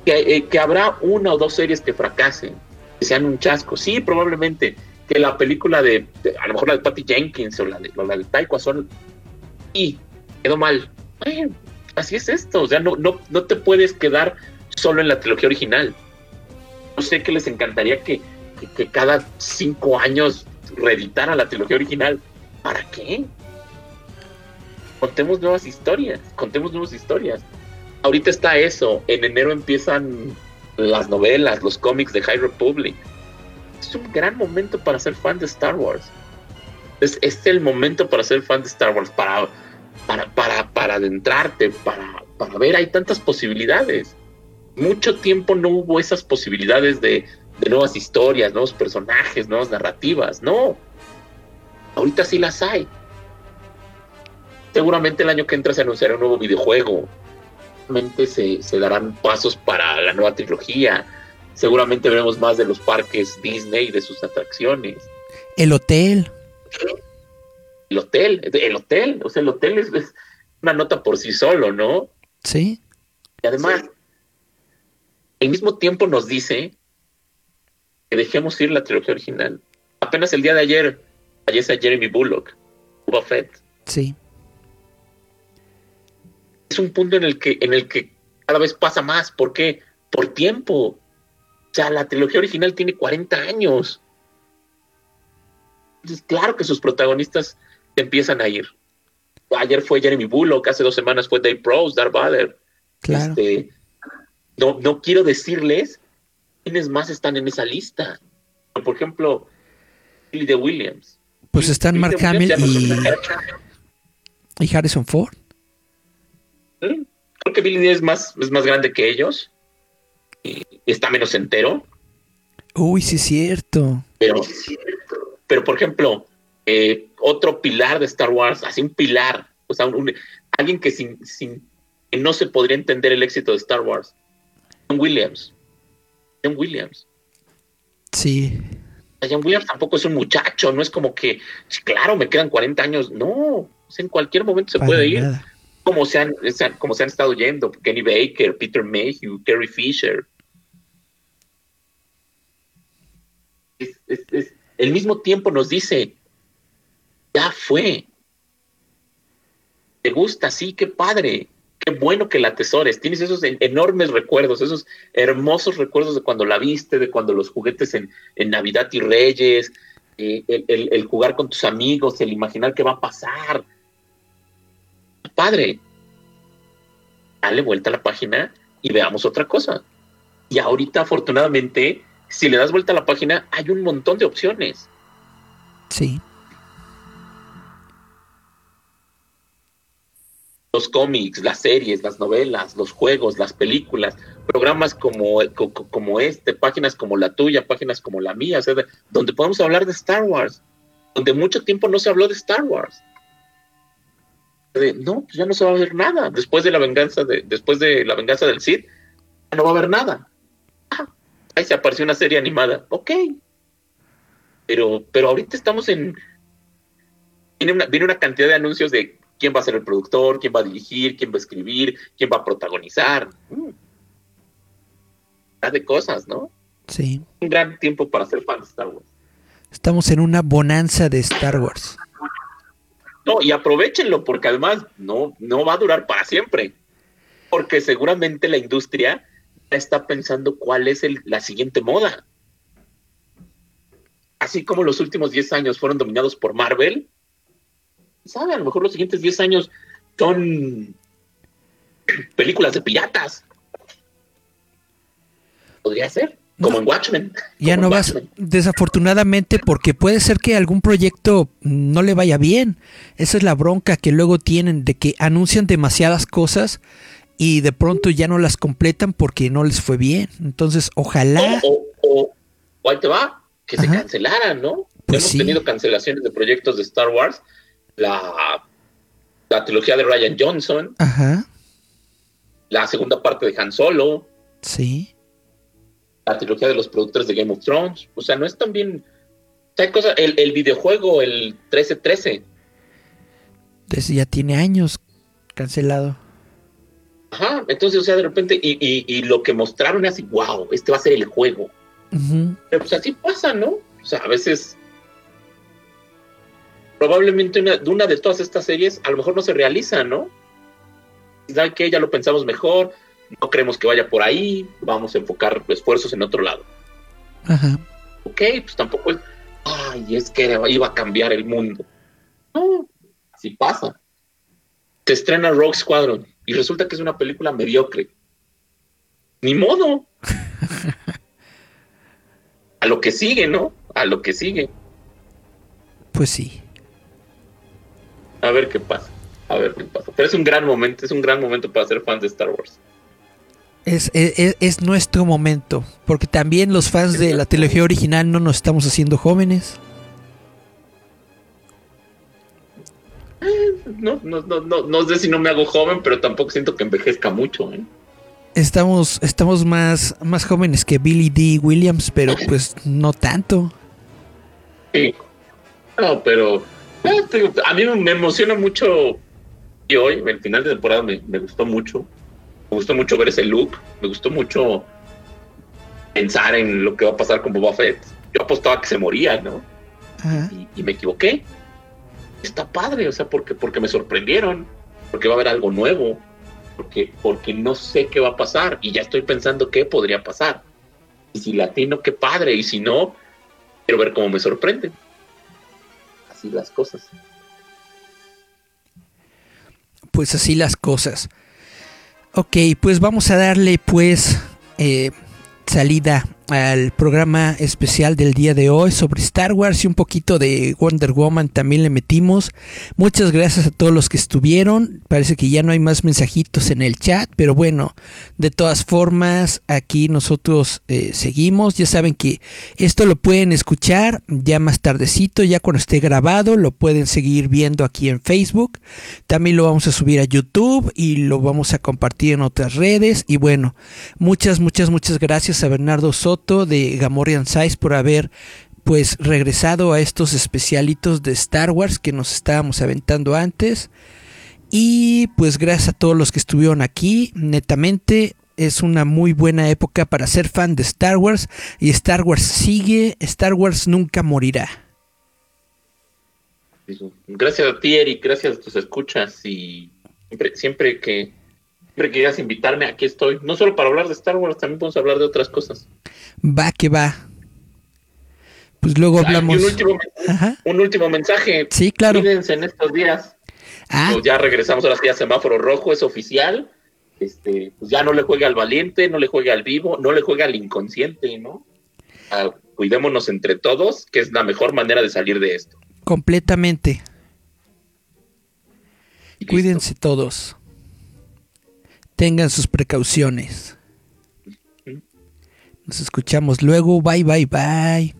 Que, eh, que habrá una o dos series que fracasen, que sean un chasco. Sí, probablemente. Que la película de, a lo mejor la de Patty Jenkins o la de, la de Taika son y quedó mal. Así es esto. O sea, no, no, no te puedes quedar solo en la trilogía original. Yo sé que les encantaría que, que, que cada cinco años reeditara la trilogía original. ¿Para qué? Contemos nuevas historias, contemos nuevas historias. Ahorita está eso, en enero empiezan las novelas, los cómics de High Republic. Es un gran momento para ser fan de Star Wars. Es, es el momento para ser fan de Star Wars, para, para, para, para adentrarte, para, para ver, hay tantas posibilidades. Mucho tiempo no hubo esas posibilidades de, de nuevas historias, nuevos personajes, nuevas narrativas, no. Ahorita sí las hay. Seguramente el año que entra se anunciará un nuevo videojuego. Seguramente se, se darán pasos para la nueva trilogía. Seguramente veremos más de los parques Disney y de sus atracciones. El hotel. El hotel, el hotel, o sea, el hotel es, es una nota por sí solo, ¿no? Sí. Y además, al mismo tiempo nos dice que dejemos ir la trilogía original. Apenas el día de ayer fallece a Jeremy Bullock, Boba Fett. Sí. Es un punto en el que, en el que cada vez pasa más. ¿Por qué? Por tiempo. O sea, la trilogía original tiene 40 años. Entonces, claro que sus protagonistas empiezan a ir. Ayer fue Jeremy Bullock, hace dos semanas fue Dave Prowse, Darth Vader. Claro. Este, no, no quiero decirles quiénes más están en esa lista. Por ejemplo, Billy de Williams. Pues están Mark Hamill y, y Harrison Ford. Creo que Billy Dee es más, es más grande que ellos. Y está menos entero. Uy, sí es cierto. Pero, pero por ejemplo, eh, otro pilar de Star Wars, así un pilar, o sea, un- un- alguien que sin, sin que no se podría entender el éxito de Star Wars. John Williams. John Williams. Sí. John Williams tampoco es un muchacho, no es como que, "Sí, claro, me quedan 40 años. No, en cualquier momento se para puede ir. nada. Como se, han, como se han estado yendo. Kenny Baker, Peter Mayhew, Carrie Fisher. Es- es- es- el mismo tiempo nos dice, ya fue. ¿Te gusta? Sí, qué padre. Qué bueno que la atesores. Tienes esos en- enormes recuerdos, esos hermosos recuerdos de cuando la viste, de cuando los juguetes en, Navidad y Reyes, eh, el, el- el jugar con tus amigos, el imaginar qué va a pasar. Padre, dale vuelta a la página y veamos otra cosa. Y ahorita, afortunadamente, si le das vuelta a la página, hay un montón de opciones. Sí. Los cómics, las series, las novelas, los juegos, las películas, programas como, co- co- como este, páginas como la tuya, páginas como la mía, donde podemos hablar de Star Wars, donde mucho tiempo no se habló de Star Wars. No, pues ya no se va a ver nada. Después de la venganza de, después de la venganza del Sith, ya no va a haber nada. Ah, ahí se apareció una serie animada. Ok. Pero, pero ahorita estamos en. Viene una, viene una cantidad de anuncios de quién va a ser el productor, quién va a dirigir, quién va a escribir, quién va a protagonizar. Mm. de cosas, ¿no? Sí. Un gran tiempo para ser fan de Star Wars. Estamos en una bonanza de Star Wars. No, y aprovechenlo porque además no, no va a durar para siempre. Porque seguramente la industria está pensando cuál es el, la siguiente moda. Así como los últimos 10 años fueron dominados por Marvel, ¿sabe? A lo mejor los siguientes 10 años son películas de piratas. Podría ser, como en Watchmen. Ya no vas, Watchmen. desafortunadamente, porque puede ser que algún proyecto no le vaya bien. Esa es la bronca que luego tienen de que anuncian demasiadas cosas y de pronto ya no las completan porque no les fue bien. Entonces, ojalá. O, o, o ahí te va, que se cancelaran, ¿no? Pues Hemos sí. tenido cancelaciones de proyectos de Star Wars, la, la trilogía de Ryan Johnson, Ajá, la segunda parte de Han Solo, sí. la trilogía de los productores de Game of Thrones. O sea, no es tan bien. o sea, hay cosas, el, el videojuego, el 1313, Desde ya tiene años cancelado. ajá, entonces, o sea, de repente, y, y, y lo que mostraron es así, wow, este va a ser el juego. Pero pues así pasa, ¿no? O sea, a veces probablemente una, de una de todas estas series a lo mejor no se realiza, ¿no? ¿Saben que Ya lo pensamos mejor, no creemos que vaya por ahí, vamos a enfocar esfuerzos en otro lado. Ajá. Ok, pues tampoco es, ay, es que iba a cambiar el mundo. No, así pasa. Se estrena Rogue Squadron y resulta que es una película mediocre. Ni modo. A lo que sigue, ¿no? A lo que sigue. Pues sí. A ver qué pasa. A ver qué pasa. Pero es un gran momento, es un gran momento para ser fan de Star Wars. Es, es- es- es nuestro momento. Porque también los fans de la trilogía original no nos estamos haciendo jóvenes. No, no, no, no, no sé si no me hago joven, pero tampoco siento que envejezca mucho. ¿eh? Estamos, estamos más, más jóvenes que Billy D. Williams, pero pues no tanto. Sí. No, pero eh, a mí me emociona mucho. Y hoy, el final de temporada, me, me gustó mucho. Me gustó mucho ver ese look. Me gustó mucho pensar en lo que va a pasar con Boba Fett. Yo apostaba que se moría, ¿no? Y me equivoqué. Está padre, o sea, porque, porque me sorprendieron, porque va a haber algo nuevo, porque, porque no sé qué va a pasar y ya estoy pensando qué podría pasar. Y si latino, qué padre, y si no, quiero ver cómo me sorprenden. Las cosas. Pues así las cosas. Ok, pues vamos a darle pues eh, salida al programa especial del día de hoy sobre Star Wars y un poquito de Wonder Woman también le metimos. Muchas gracias a todos los que estuvieron. Parece que ya no hay más mensajitos en el chat, pero bueno, de todas formas aquí nosotros eh, seguimos. Ya saben que esto lo pueden escuchar ya más tardecito, ya cuando esté grabado, lo pueden seguir viendo aquí en Facebook. También lo vamos a subir a YouTube y lo vamos a compartir en otras redes. Y bueno, muchas, muchas, muchas gracias a Bernardo Soto de Gamorrean Size por haber pues regresado a estos especialitos de Star Wars que nos estábamos aventando antes. Y pues gracias a todos los que estuvieron aquí. Netamente es una muy buena época para ser fan de Star Wars. Y Star Wars sigue, Star Wars nunca morirá. Gracias a ti, Eric, gracias a tus escuchas y siempre, siempre que siempre que quieras invitarme, aquí estoy. No solo para hablar de Star Wars, también podemos hablar de otras cosas. Va que va. Pues luego y hablamos. un último, Ajá. un último mensaje. Sí, claro. Cuídense en estos días. Ah, Pues ya regresamos ahora sí a semáforo rojo, es oficial. Este, pues ya no le juegue al valiente, no le juegue al vivo, no le juegue al inconsciente, ¿no? Ah, cuidémonos entre todos, que es la mejor manera de salir de esto. completamente. Cuídense todos. Tengan sus precauciones. Nos escuchamos luego. Bye, bye, bye.